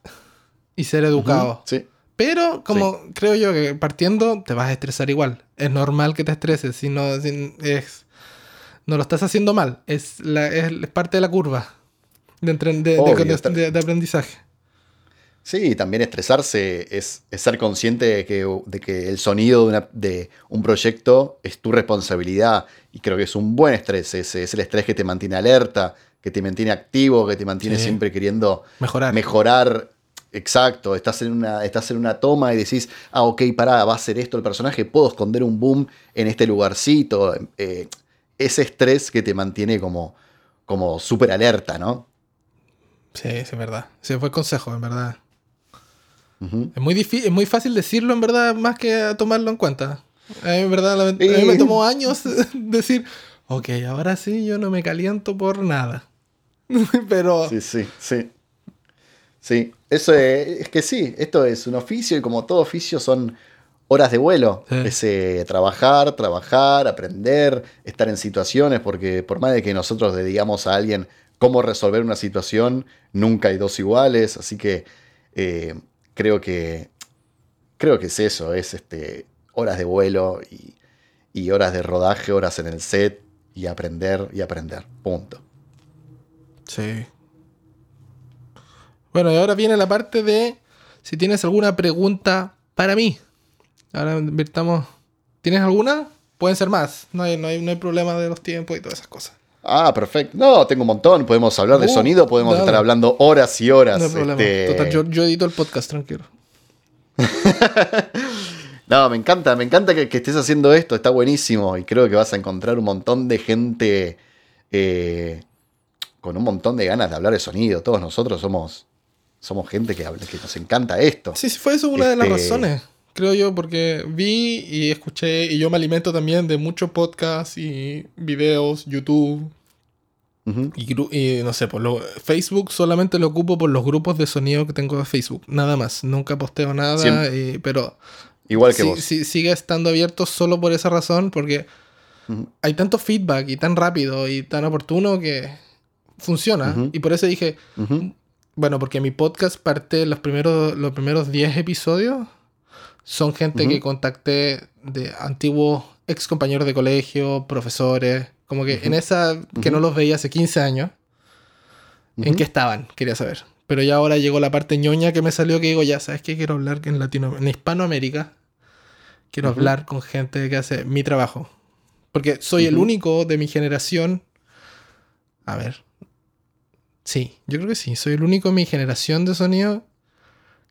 y ser educado. sí. Pero como creo yo que partiendo te vas a estresar igual. Es normal que te estreses, si no, es, no lo estás haciendo mal. Es, la, es, parte de la curva de, de, aprendizaje. Sí, también estresarse es, ser consciente de que, de que el sonido de, de, un proyecto es tu responsabilidad. Y creo que es un buen estrés. Es, es el estrés que te mantiene alerta, que te mantiene activo, que te mantiene siempre queriendo mejorar. mejorar Exacto, estás en, una, estás en una toma y decís, ah, ok, pará, va a ser esto el personaje, puedo esconder un boom en este lugarcito. Eh, ese estrés que te mantiene como, como súper alerta, ¿no? Sí, es verdad. Ese fue el consejo, en verdad. es, muy difícil, es muy fácil decirlo, en verdad, más que tomarlo en cuenta. en verdad, a mí me tomó años decir, ok, ahora sí, yo no me caliento por nada. Pero... Sí, sí, sí. Sí, eso es, que sí, esto es un oficio y como todo oficio son horas de vuelo. Sí. Es eh, trabajar, trabajar, aprender, estar en situaciones, porque por más de que nosotros le digamos a alguien cómo resolver una situación, nunca hay dos iguales. Así que eh, creo que creo que es eso, es este, horas de vuelo y, y horas de rodaje, horas en el set y aprender y aprender. Punto. Sí. Bueno, y ahora viene la parte de si tienes alguna pregunta para mí. Ahora invirtamos. ¿Tienes alguna? Pueden ser más. No hay, no hay, no hay problema de los tiempos y todas esas cosas. Ah, perfecto. No, tengo un montón. Podemos hablar de Uh, sonido, podemos dale. estar hablando horas y horas. No hay problema. este, Total, yo, yo edito el podcast, tranquilo. No, me encanta, me encanta que, que estés haciendo esto, está buenísimo y creo que vas a encontrar un montón de gente eh, con un montón de ganas de hablar de sonido. Todos nosotros somos, somos gente que, habla, que nos encanta esto. Sí, sí, fue eso una de las Este- razones, creo yo, porque vi y escuché, y yo me alimento también de muchos podcasts y videos, YouTube, Ujú. y, gru- y no sé, por lo, Facebook solamente lo ocupo por los grupos de sonido que tengo de Facebook, nada más, nunca posteo nada, y- pero Igual que vos. sigue estando abierto solo por esa razón, porque Ujú. hay tanto feedback y tan rápido y tan oportuno que funciona, Ujú. y por eso dije, Ujú. Bueno, porque mi podcast parte los primeros, los primeros 10 episodios. Son gente que contacté de antiguos ex compañeros de colegio, profesores. Como que en esa que no los veía hace 15 años. ¿En qué estaban? Quería saber. Pero ya ahora llegó la parte ñoña que me salió que digo, ya, ¿sabes qué? Quiero hablar en Latino, en Hispanoamérica. Quiero hablar con gente que hace mi trabajo. Porque soy el único de mi generación. A ver. Sí, yo creo que sí. Soy el único de mi generación de sonido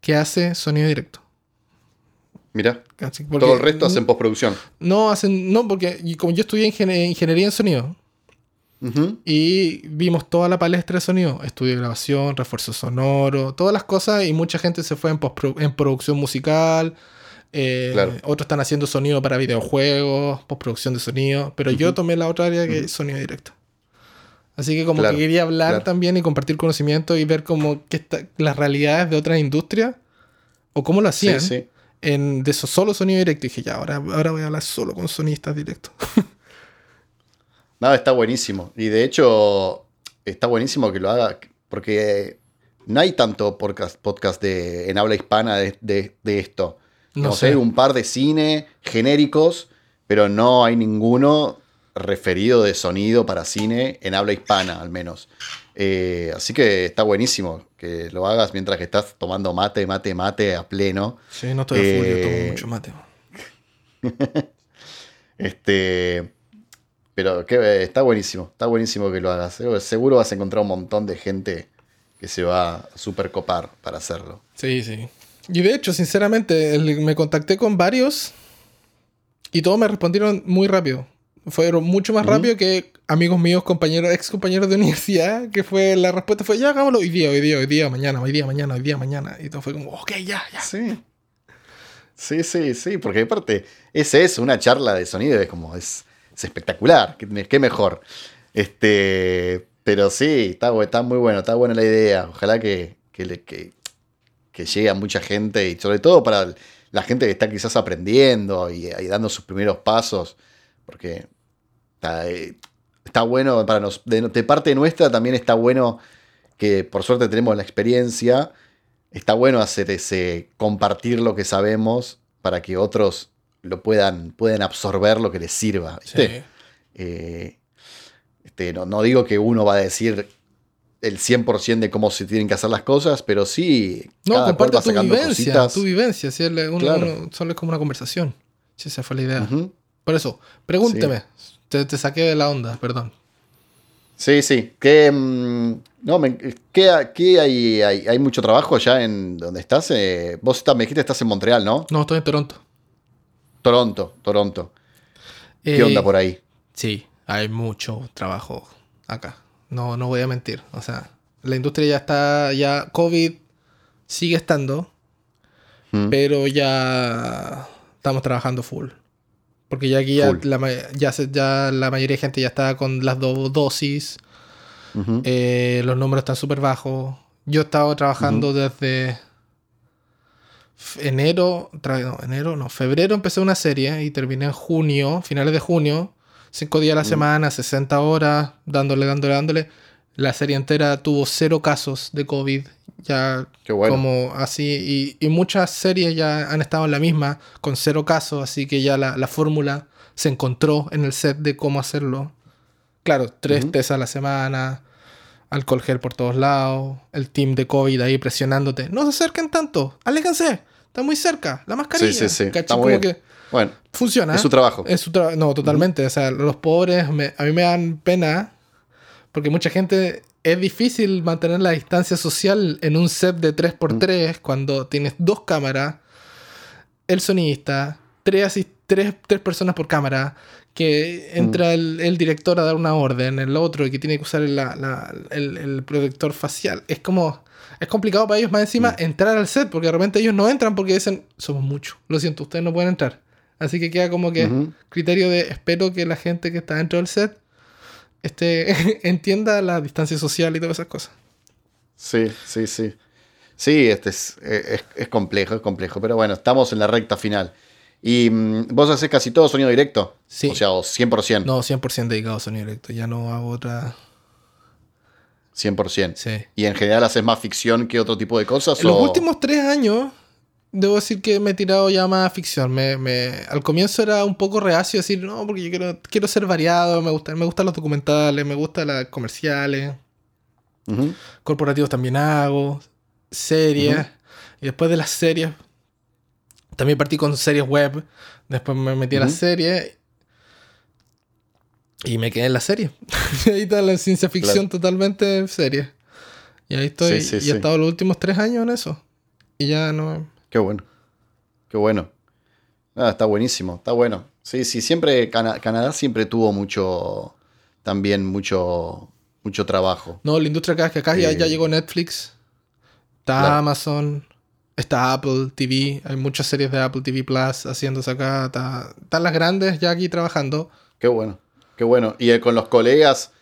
que hace sonido directo. Mira, todo el resto hacen postproducción. No hacen. No, porque como yo estudié ingenie- ingeniería en sonido. Y vimos toda la palestra de sonido, estudio de grabación, refuerzo sonoro, todas las cosas y mucha gente se fue en, en producción musical, eh, Claro. otros están haciendo sonido para videojuegos, postproducción de sonido, pero yo tomé la otra área que es sonido directo. Así que como Claro, que quería hablar claro. también y compartir conocimiento y ver como que está- las realidades de otras industrias o cómo lo hacían sí. en de eso solo sonido directo. Y dije, ya, ahora, ahora voy a hablar solo con sonistas directos. No, está buenísimo. Y de hecho, está buenísimo que lo haga, porque no hay tanto podcast, podcast de, en habla hispana de, de- de esto. No No sé. sé, un par de cine genéricos, pero no hay ninguno referido de sonido para cine en habla hispana, al menos. Eh, así que está buenísimo que lo hagas mientras que estás tomando mate, mate, mate a pleno. Sí, no estoy a full, yo Eh, tomo mucho mate. Este, pero que, está buenísimo, está buenísimo que lo hagas. Seguro- vas a encontrar un montón de gente que se va a super copar para hacerlo. Sí, sí. Y de hecho, sinceramente, me contacté con varios y todos me respondieron muy rápido. Fueron mucho más rápido que amigos míos, compañeros, ex compañeros de universidad, que fue la respuesta fue, ya hagámoslo hoy día, hoy día, hoy día, mañana, hoy día, mañana, hoy día, mañana. Y todo fue como, ok, ya, ya. Sí. Sí, sí, sí, porque aparte es eso, una charla de sonido es como, es, es espectacular, qué, qué mejor. Este, pero sí, está, está muy bueno, está buena la idea. Ojalá que, que, que llegue a mucha gente y sobre todo para la gente que está quizás aprendiendo y, y dando sus primeros pasos, porque está, eh, está bueno para nos, de, de parte nuestra también está bueno que por suerte tenemos la experiencia está bueno hacer ese compartir lo que sabemos para que otros lo puedan, puedan absorber lo que les sirva. ¿viste? Sí. Eh, este, no, no digo que uno va a decir el 100% de cómo se tienen que hacer las cosas, pero sí. No, cada comparte tu vivencia, cositas. tu vivencia. Si es la- uno- Claro. uno- solo es como una conversación. Si esa fue la idea. Por eso, pregúnteme. Te, te saqué de la onda, perdón. Sí, sí. Que, mm, no, me- ¿qué, qué hay, hay? ¿Hay mucho trabajo allá en donde estás? Eh, vos estás, me dijiste que estás en Montreal, ¿no? No, estoy en Toronto. Toronto, Toronto. ¿Qué Eh, onda por ahí? Sí, hay mucho trabajo acá. No, no voy a mentir. O sea, la industria ya está, ya COVID sigue estando, Mm. pero ya estamos trabajando full. Porque ya aquí ya, la, ya, se- ya la mayoría de gente ya está con las dos dosis. Eh, los números están súper bajos. Yo he estado trabajando desde enero, no, enero, no, febrero empecé una serie y terminé en junio, finales de junio, cinco días a la semana, 60 horas, dándole, dándole, dándole. La serie entera tuvo cero casos de COVID, ya bueno. como así, y, y muchas series ya han estado en la misma, con cero casos, así que ya la, la fórmula se encontró en el set de cómo hacerlo. Claro, tres Ujú. test a la semana, alcohol gel por todos lados, el team de COVID ahí presionándote. No se acerquen tanto, aléjense, está muy cerca, la mascarilla. Sí, sí, sí. Está muy Como bien. que Bueno, funciona. es su trabajo. Es su tra- no, totalmente. O sea, los pobres, me- a mí me dan pena porque mucha gente es difícil mantener la distancia social en un set de 3x3 cuando tienes dos cámaras, el sonidista, tres, tres, tres personas por cámara, que entra el, el director a dar una orden, el otro que tiene que usar la- la- el, el protector facial. Es como... Es complicado para ellos más encima entrar al set porque de repente ellos no entran porque dicen, somos muchos, lo siento, ustedes no pueden entrar. Así que queda como que criterio de espero que la gente que está dentro del set este, entienda la distancia social y todas esas cosas. Sí, sí, sí. Sí, este es, es, es complejo, es complejo. Pero bueno, estamos en la recta final. Y mm, vos haces casi todo sonido directo. Sí. O sea, o 100%. No, 100% dedicado a sonido directo. Ya no hago otra. 100%. Sí. Y en general haces más ficción que otro tipo de cosas. En los o- últimos tres años, debo decir que me he tirado ya más a ficción. Me, me- al comienzo era un poco reacio decir, no, porque yo quiero, quiero ser variado, me, gusta, me gustan los documentales, me gustan las comerciales, corporativos también hago, series. Y después de las series, también partí con series web. Después me metí a las series. Y me quedé en la serie. y ahí está la ciencia ficción totalmente serie. Y ahí estoy. Sí, sí, y sí. he estado los últimos tres años en eso. Y ya no. Qué bueno. Qué bueno. Ah, está buenísimo, está bueno. Sí, sí, siempre Cana- Canadá siempre tuvo mucho, también mucho, mucho trabajo. No, la industria acá es que acá ya, Eh. ya llegó Netflix. Está Claro. Amazon. Está Apple TV. Hay muchas series de Apple TV Plus haciéndose acá. Está- están las grandes ya aquí trabajando. Qué bueno, qué bueno. ¿Y eh, con los colegas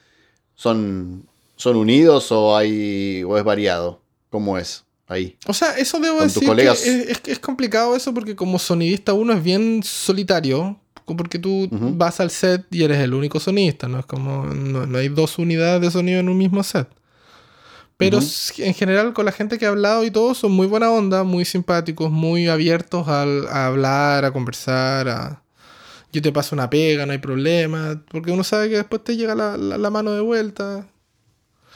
son, son unidos o hay o es variado? ¿Cómo es ahí? O sea, eso debo decir que es, es- es complicado eso porque como sonidista uno es bien solitario. Porque tú vas al set y eres el único sonidista. No es como. No, no hay dos unidades de sonido en un mismo set. Pero en general con la gente que he hablado y todo son muy buena onda, muy simpáticos, muy abiertos al- a hablar, a conversar, a... Yo te paso una pega, no hay problema, porque uno sabe que después te llega la, la- la mano de vuelta.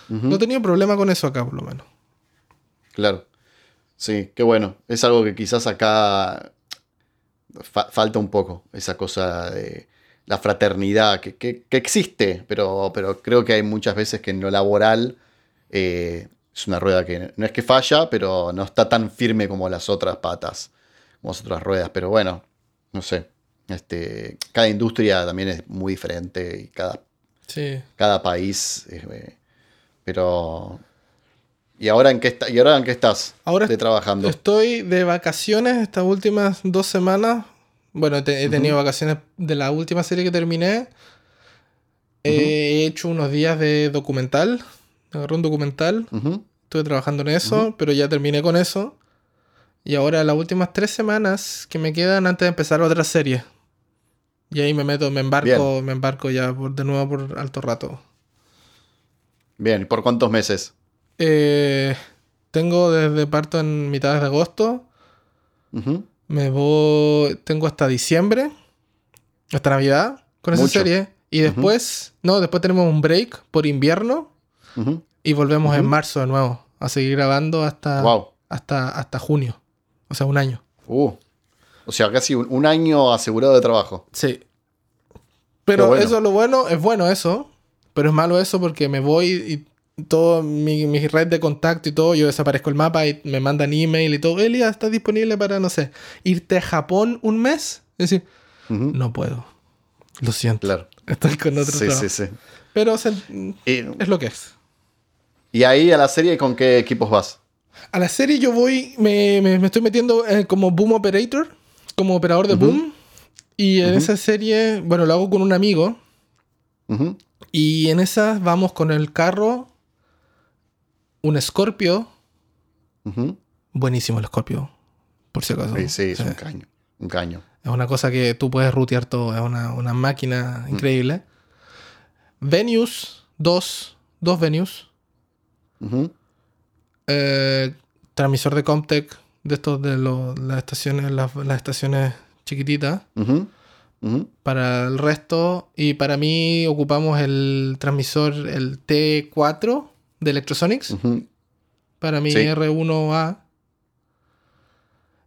No he tenido problema con eso acá, por lo menos. Claro. Sí, qué bueno. Es algo que quizás acá fa- falta un poco, esa cosa de la fraternidad que, que- que existe, pero, pero creo que hay muchas veces que en lo laboral eh, es una rueda que no es que falla, pero no está tan firme como las otras patas, como las otras ruedas. Pero bueno, no sé. Este, cada industria también es muy diferente y cada Sí. cada país. eh, pero. ¿Y ahora en qué, está, ¿y ahora en qué estás? Ahora de trabajando. Estoy de vacaciones estas últimas dos semanas. Bueno, te- he tenido vacaciones de la última serie que terminé. He hecho unos días de documental. Agarré un documental. Estuve trabajando en eso, pero ya terminé con eso. Y ahora las últimas tres semanas que me quedan antes de empezar otra serie. Y ahí me meto, me embarco, me embarco ya por, de nuevo por alto rato. Bien, ¿por cuántos meses? Eh, tengo desde parto en mitades de agosto. Me voy. Tengo hasta diciembre. Hasta Navidad. Con esa serie. Y después. No, después tenemos un break por invierno. Y volvemos en marzo de nuevo. A seguir grabando hasta. Wow. Hasta, hasta junio. O sea, un año. Uh. O sea, casi un, un año asegurado de trabajo. Sí. Pero bueno. eso es lo bueno. Es bueno eso. Pero es malo eso porque me voy y todo mi, mi red de contacto y todo, yo desaparezco el mapa y me mandan email y todo. Elia, ¿estás disponible para, no sé, irte a Japón un mes? Es decir, no puedo. Lo siento. Claro. Estoy con otro Sí, trabajo. sí, sí. Pero se- es lo que es. y ahí a la serie, ¿con qué equipos vas? A la serie yo voy, me, me- me estoy metiendo eh, como boom operator, como operador de boom. Y en esa serie, bueno, lo hago con un amigo. Y en esa vamos con el carro, un Scorpio. Buenísimo el Scorpio. por si acaso. Sí, sí, es Sí. un caño. Un caño. Es una cosa que tú puedes rutear todo, es una, una máquina increíble. Venues, dos, dos venues. Ujú. Eh, transmisor de Comtech, de estos de lo- las estaciones, las, las estaciones chiquititas. Para el resto, y para mí ocupamos el transmisor, el T4 de Electrosonics. Para mi Sí. R1A.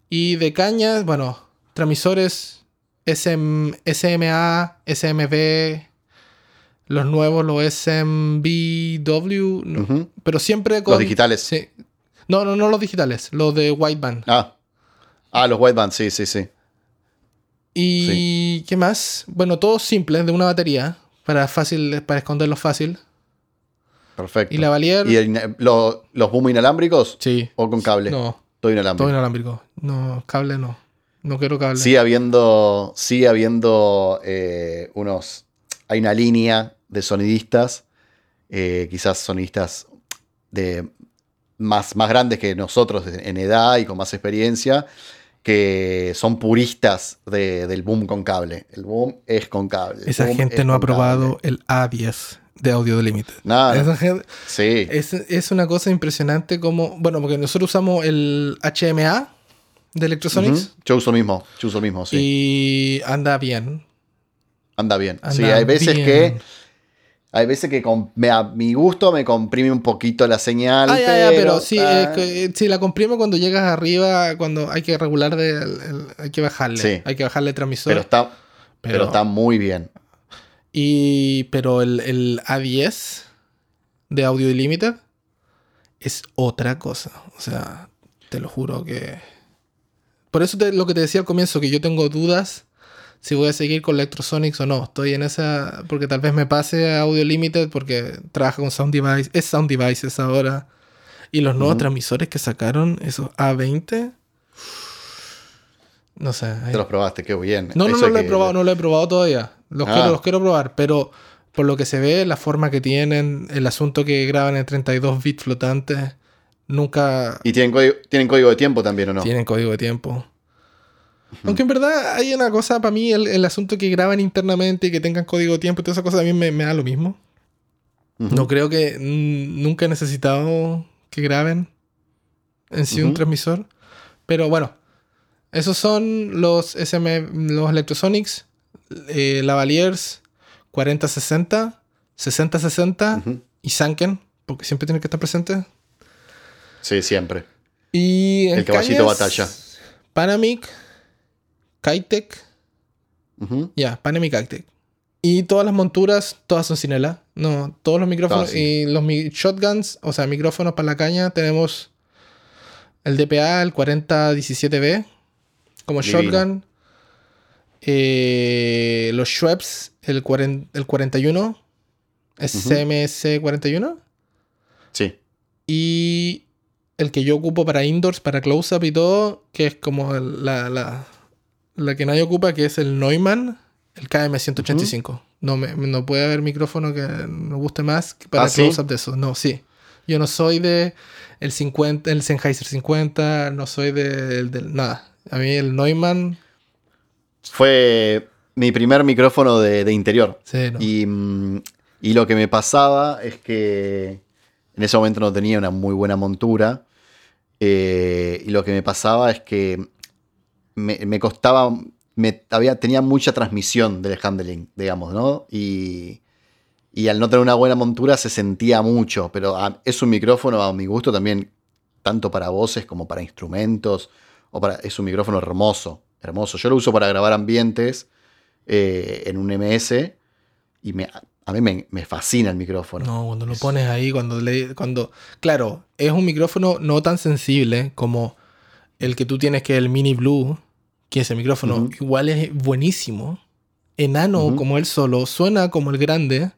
Y de cañas, bueno, transmisores SM, SMA, SMB, los nuevos, los SMBW, no, pero siempre con... Los digitales. Sí. No, no, no los digitales, los de wideband. Ah. Ah, los white bands, sí, sí, sí. Y ¿qué más? Bueno, todos simples, de una batería, para fácil, para esconderlos fácil. Perfecto. Y la Valier, ¿Y el- lo- los boom inalámbricos sí. o con cable? No, Todo inalámbrico. todo inalámbrico. No, cable no. No quiero cable. Sigue habiendo, sigue habiendo eh, unos. Hay una línea de sonidistas, eh, quizás sonidistas de más, más grandes que nosotros en edad y con más experiencia, que son puristas de- del boom con cable. El boom es con cable. Esa gente no ha probado cable. el A10 de Audio Limited. Nada. Esa gente- Sí. es, es una cosa impresionante como... Bueno, porque nosotros usamos el HMA de Electrosonics. Yo uso mismo, yo uso mismo, sí. y anda bien. Anda bien. Anda sí, hay veces bien. que. Hay veces que com- me- a mi gusto me comprime un poquito la señal. Ah, ya, ya, pero sí, ah, eh, sí, la comprime cuando llegas arriba, cuando hay que regular, de, el- el- hay que bajarle. Sí. Hay que bajarle el transmisor. pero, está, pero, pero- está muy bien. Y, pero el, el A10 de Audio Limited es otra cosa. O sea, te lo juro que... Por eso te- lo que te decía al comienzo, que yo tengo dudas si voy a seguir con Electrosonics o no. Estoy en esa... Porque tal vez me pase a Audio Limited porque trabaja con Sound Device. Es Sound Devices ahora. Y los nuevos transmisores que sacaron, esos A20... No sé. ahí- Te los probaste, qué bien. no, no, Eso no hay lo he probado, no lo he probado todavía. Los, Ah. quiero, los quiero probar, pero por lo que se ve, la forma que tienen, el asunto que graban en 32 bits flotantes, nunca ¿Y tienen código, tienen código de tiempo también o no? tienen código de tiempo. Aunque en verdad hay una cosa para mí, el, el asunto que graban internamente y que tengan código de tiempo y todas esas cosas a mí me, me da lo mismo. Ujú. No creo que nunca he necesitado que graben en sí un Ujú. transmisor. Pero bueno, esos son los SM, los Electrosonics, eh, Lavaliers 4060, 6060 Ujú. y Sanken, porque siempre tienen que estar presentes. Sí, siempre. Y El caballito cañas, batalla. Panamic, Kitec, ya, Panamic Kitec. Y todas las monturas, todas son Cinela. No, todos los micrófonos Todas, sí. y los mi- shotguns, o sea, micrófonos para la caña, tenemos el DPA, el 4017B, como Divino. shotgun. Eh, los Schweppes, el, 40 el 41, SMC 41. Sí. Y el que yo ocupo para indoors, para close-up y todo, que es como la, la, la que nadie ocupa, que es el Neumann, el KM185. no, me, no puede haber micrófono que me guste más que para ¿Ah, sí? close-up de eso. No, sí. Yo no soy de el 50, el Sennheiser 50, no soy de, del nada. A mí el Neumann, Fue mi primer micrófono de, de interior. sí, no. Y, mm, y lo que me pasaba es que en ese momento no tenía una muy buena montura. eh, y lo que me pasaba es que me, me costaba, me, había, tenía mucha transmisión del handling, digamos, ¿no? Y, y al no tener una buena montura se sentía mucho, pero es un micrófono a mi gusto también, tanto para voces como para instrumentos. O para, es un micrófono hermoso, hermoso. Yo lo uso para grabar ambientes eh, en un MS y me, a mí me, me fascina el micrófono. No, cuando lo Es- pones ahí, cuando le, cuando, claro, es un micrófono no tan sensible como el que tú tienes que es el Mini Blue, que ese micrófono igual es buenísimo, enano como él solo, suena como el grande,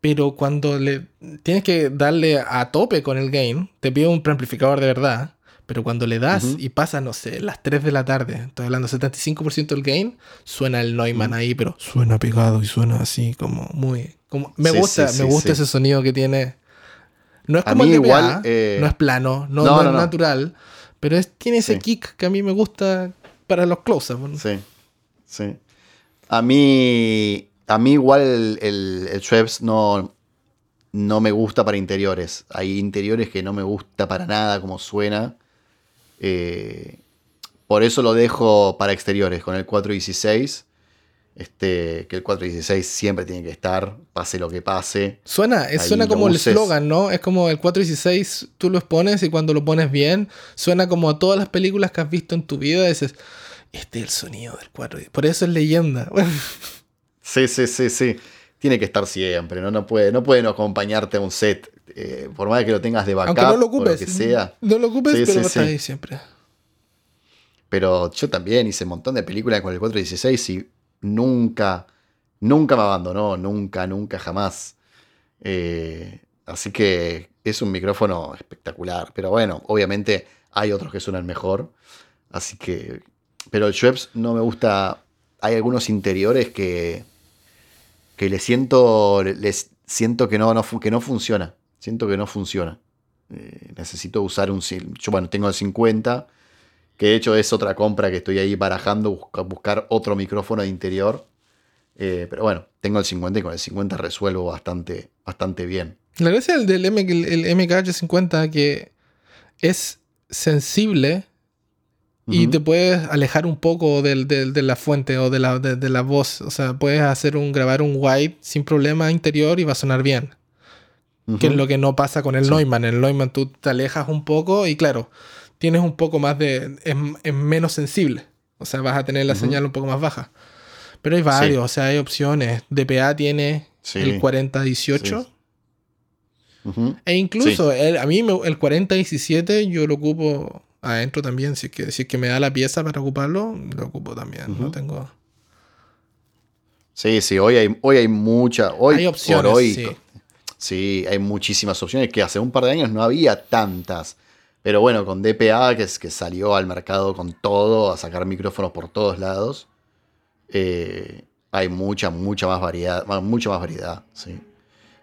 pero cuando le tienes que darle a tope con el gain, te pide un preamplificador de verdad, pero cuando le das y pasa, no sé, las 3 de la tarde, estoy hablando 75% del gain, suena el Neumann Ujú. ahí, pero suena pegado y suena así como muy... Como, me Sí, gusta, sí, me gusta ese sonido que tiene. No es como el igual, eh, no es plano, no, no, no no, es natural, Pero es, tiene ese kick que a mí me gusta para los close-up. Sí, sí. A mí, a mí igual el, el, el Schweppes no, no me gusta para interiores. Hay interiores que no me gusta para nada como suena. Eh, por eso lo dejo para exteriores con el 416. Este, que el 416 siempre tiene que estar, pase lo que pase. Suena, es- suena como el uses. eslogan, ¿no? Es como el 416, tú lo pones y cuando lo pones bien, suena como a todas las películas que has visto en tu vida. Dices, este es el sonido del 4. Por eso es leyenda. Sí, sí, sí, sí. Tiene que estar siempre, ¿no? No puede, no pueden acompañarte a un set. eh, por más que lo tengas de backup Aunque no lo o ocupes. lo que sea. No lo ocupes, Sí, pero sí. ahí siempre. Pero yo también hice un montón de películas con el 416 y nunca, nunca me abandonó, nunca, nunca, jamás. Eh, así que es un micrófono espectacular. Pero bueno, obviamente hay otros que suenan mejor. Así que. Pero el Schweppes no me gusta. Hay algunos interiores que. Que le siento. Les siento que no, no, que no funciona. Siento que no funciona. Eh, necesito usar un. Yo, bueno, tengo el 50. Que de hecho es otra compra que estoy ahí barajando, busca- buscar otro micrófono de interior. Eh, pero bueno, tengo el 50 y con el 50 resuelvo bastante, bastante bien. La gracia del, del el MKH50 que es sensible y te puedes alejar un poco del, del- de la fuente o de la, de, de la voz. O sea, puedes hacer un grabar un wide sin problema interior y va a sonar bien. Que es lo que no pasa con el Sí. Neumann. En el Neumann tú te alejas un poco y claro, tienes un poco más de... es, es menos sensible. O sea, vas a tener la señal un poco más baja. Pero hay varios, o sea, hay opciones. DPA tiene Sí. el 4018. Sí. Ujú. E incluso el- a mí me- el 4017 yo lo ocupo adentro también. Si es, que, si es que me da la pieza para ocuparlo, lo ocupo también. No tengo... Sí, sí, hoy hay, hoy hay mucha. Hoy hay opciones, por hoy. sí. Sí, hay muchísimas opciones que hace un par de años no había tantas. Pero bueno, con DPA, que es que salió al mercado con todo, a sacar micrófonos por todos lados, eh, hay mucha, mucha más variedad, mucha más variedad, sí.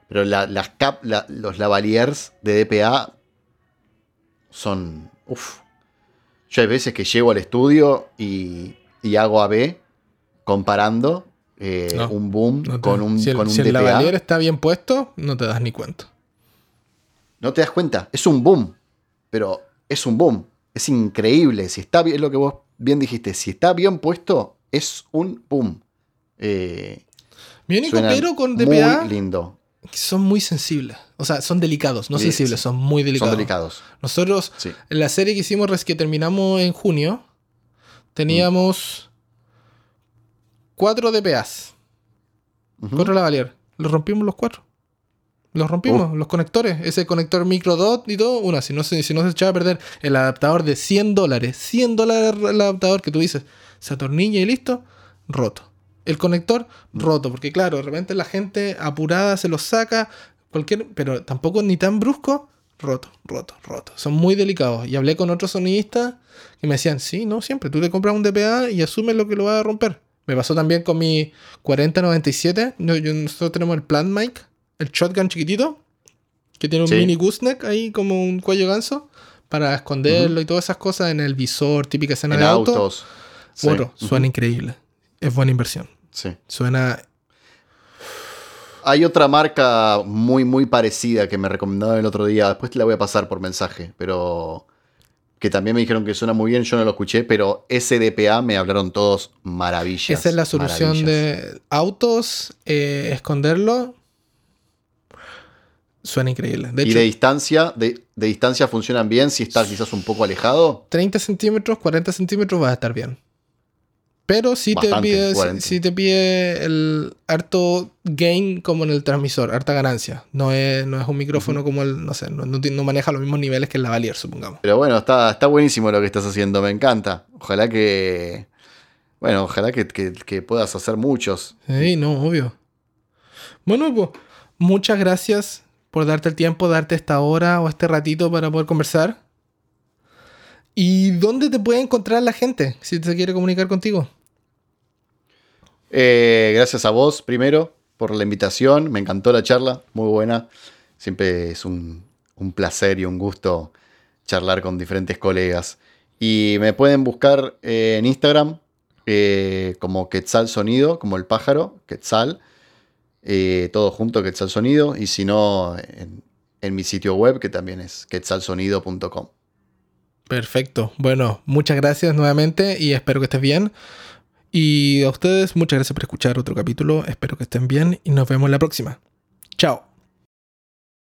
Pero la- las cap, la- los lavaliers de DPA son, uff. Yo hay veces que llego al estudio y, y hago AB comparando eh, No, un boom No te- con un, si el, con un si el DPA. está bien puesto, no te das ni cuenta. No te das cuenta, es un boom, pero es un boom, es increíble. Si está bien, es lo que vos bien dijiste, si está bien puesto, es un boom. Eh, Mi único pero con DPA Muy lindo, son muy sensibles. O sea, son delicados, no Sí, sensibles, sí. son muy delicados. son delicados. Nosotros, Sí. en la serie que hicimos, res- que terminamos en junio, teníamos cuatro DPAs, Ujú. cuatro lavalier. Los rompimos los cuatro. Los rompimos, los conectores. Ese conector micro dot y todo, una. Si no, se, si no se echaba a perder el adaptador de 100 dólares, 100 dólares el adaptador que tú dices, se atornilla y listo, roto. El conector roto, porque claro, de repente la gente apurada se los saca, cualquier, pero tampoco ni tan brusco, roto, roto, roto. Son muy delicados. Y hablé con otros sonidistas que me decían, sí, no, siempre, tú te compras un DPA y asumes lo que lo va a romper. Me pasó también con mi 4097. No, yo- nosotros tenemos el plant mic, el shotgun chiquitito, que tiene un Sí. mini gooseneck ahí como un cuello ganso, para esconderlo y todas esas cosas en el visor, típica escena En de auto. autos. Sí. Bueno, suena increíble. Es buena inversión. Sí. Suena. Hay otra marca muy, muy parecida que me recomendaron el otro día. Después te la voy a pasar por mensaje, pero que también me dijeron que suena muy bien. Yo no lo escuché, pero ese DPA me hablaron todos maravillas. Esa es la solución maravillas. de autos, eh, esconderlo. Suena increíble. De y hecho, de distancia, de, de distancia funcionan bien si está quizás un poco alejado. 30 centímetros, 40 centímetros va a estar bien. Pero si te, pide, si, 40. si te pide el harto gain como en el transmisor, harta ganancia. No es, no es un micrófono como el, no sé, no, no maneja los mismos niveles que el lavalier, supongamos. Pero bueno, está, está buenísimo lo que estás haciendo, me encanta. Ojalá que. Bueno, ojalá que, que- que puedas hacer muchos. Sí, no, obvio. Bueno, pues muchas gracias por darte el tiempo, darte esta hora o este ratito para poder conversar. ¿Y dónde te puede encontrar la gente si se quiere comunicar contigo? Eh, gracias a vos, primero, por la invitación. Me encantó la charla, muy buena. Siempre es un, placer y un gusto charlar con diferentes colegas. Y me pueden buscar eh, en Instagram eh, como Quetzal Sonido, como el pájaro, Quetzal. Todo junto, Quetzal Sonido. Y si no, en, en mi sitio web, que también es quetzalsonido.com. Perfecto. Bueno, muchas gracias nuevamente y espero que estés bien. Y a ustedes, muchas gracias por escuchar otro capítulo. Espero que estén bien y nos vemos la próxima. Chao.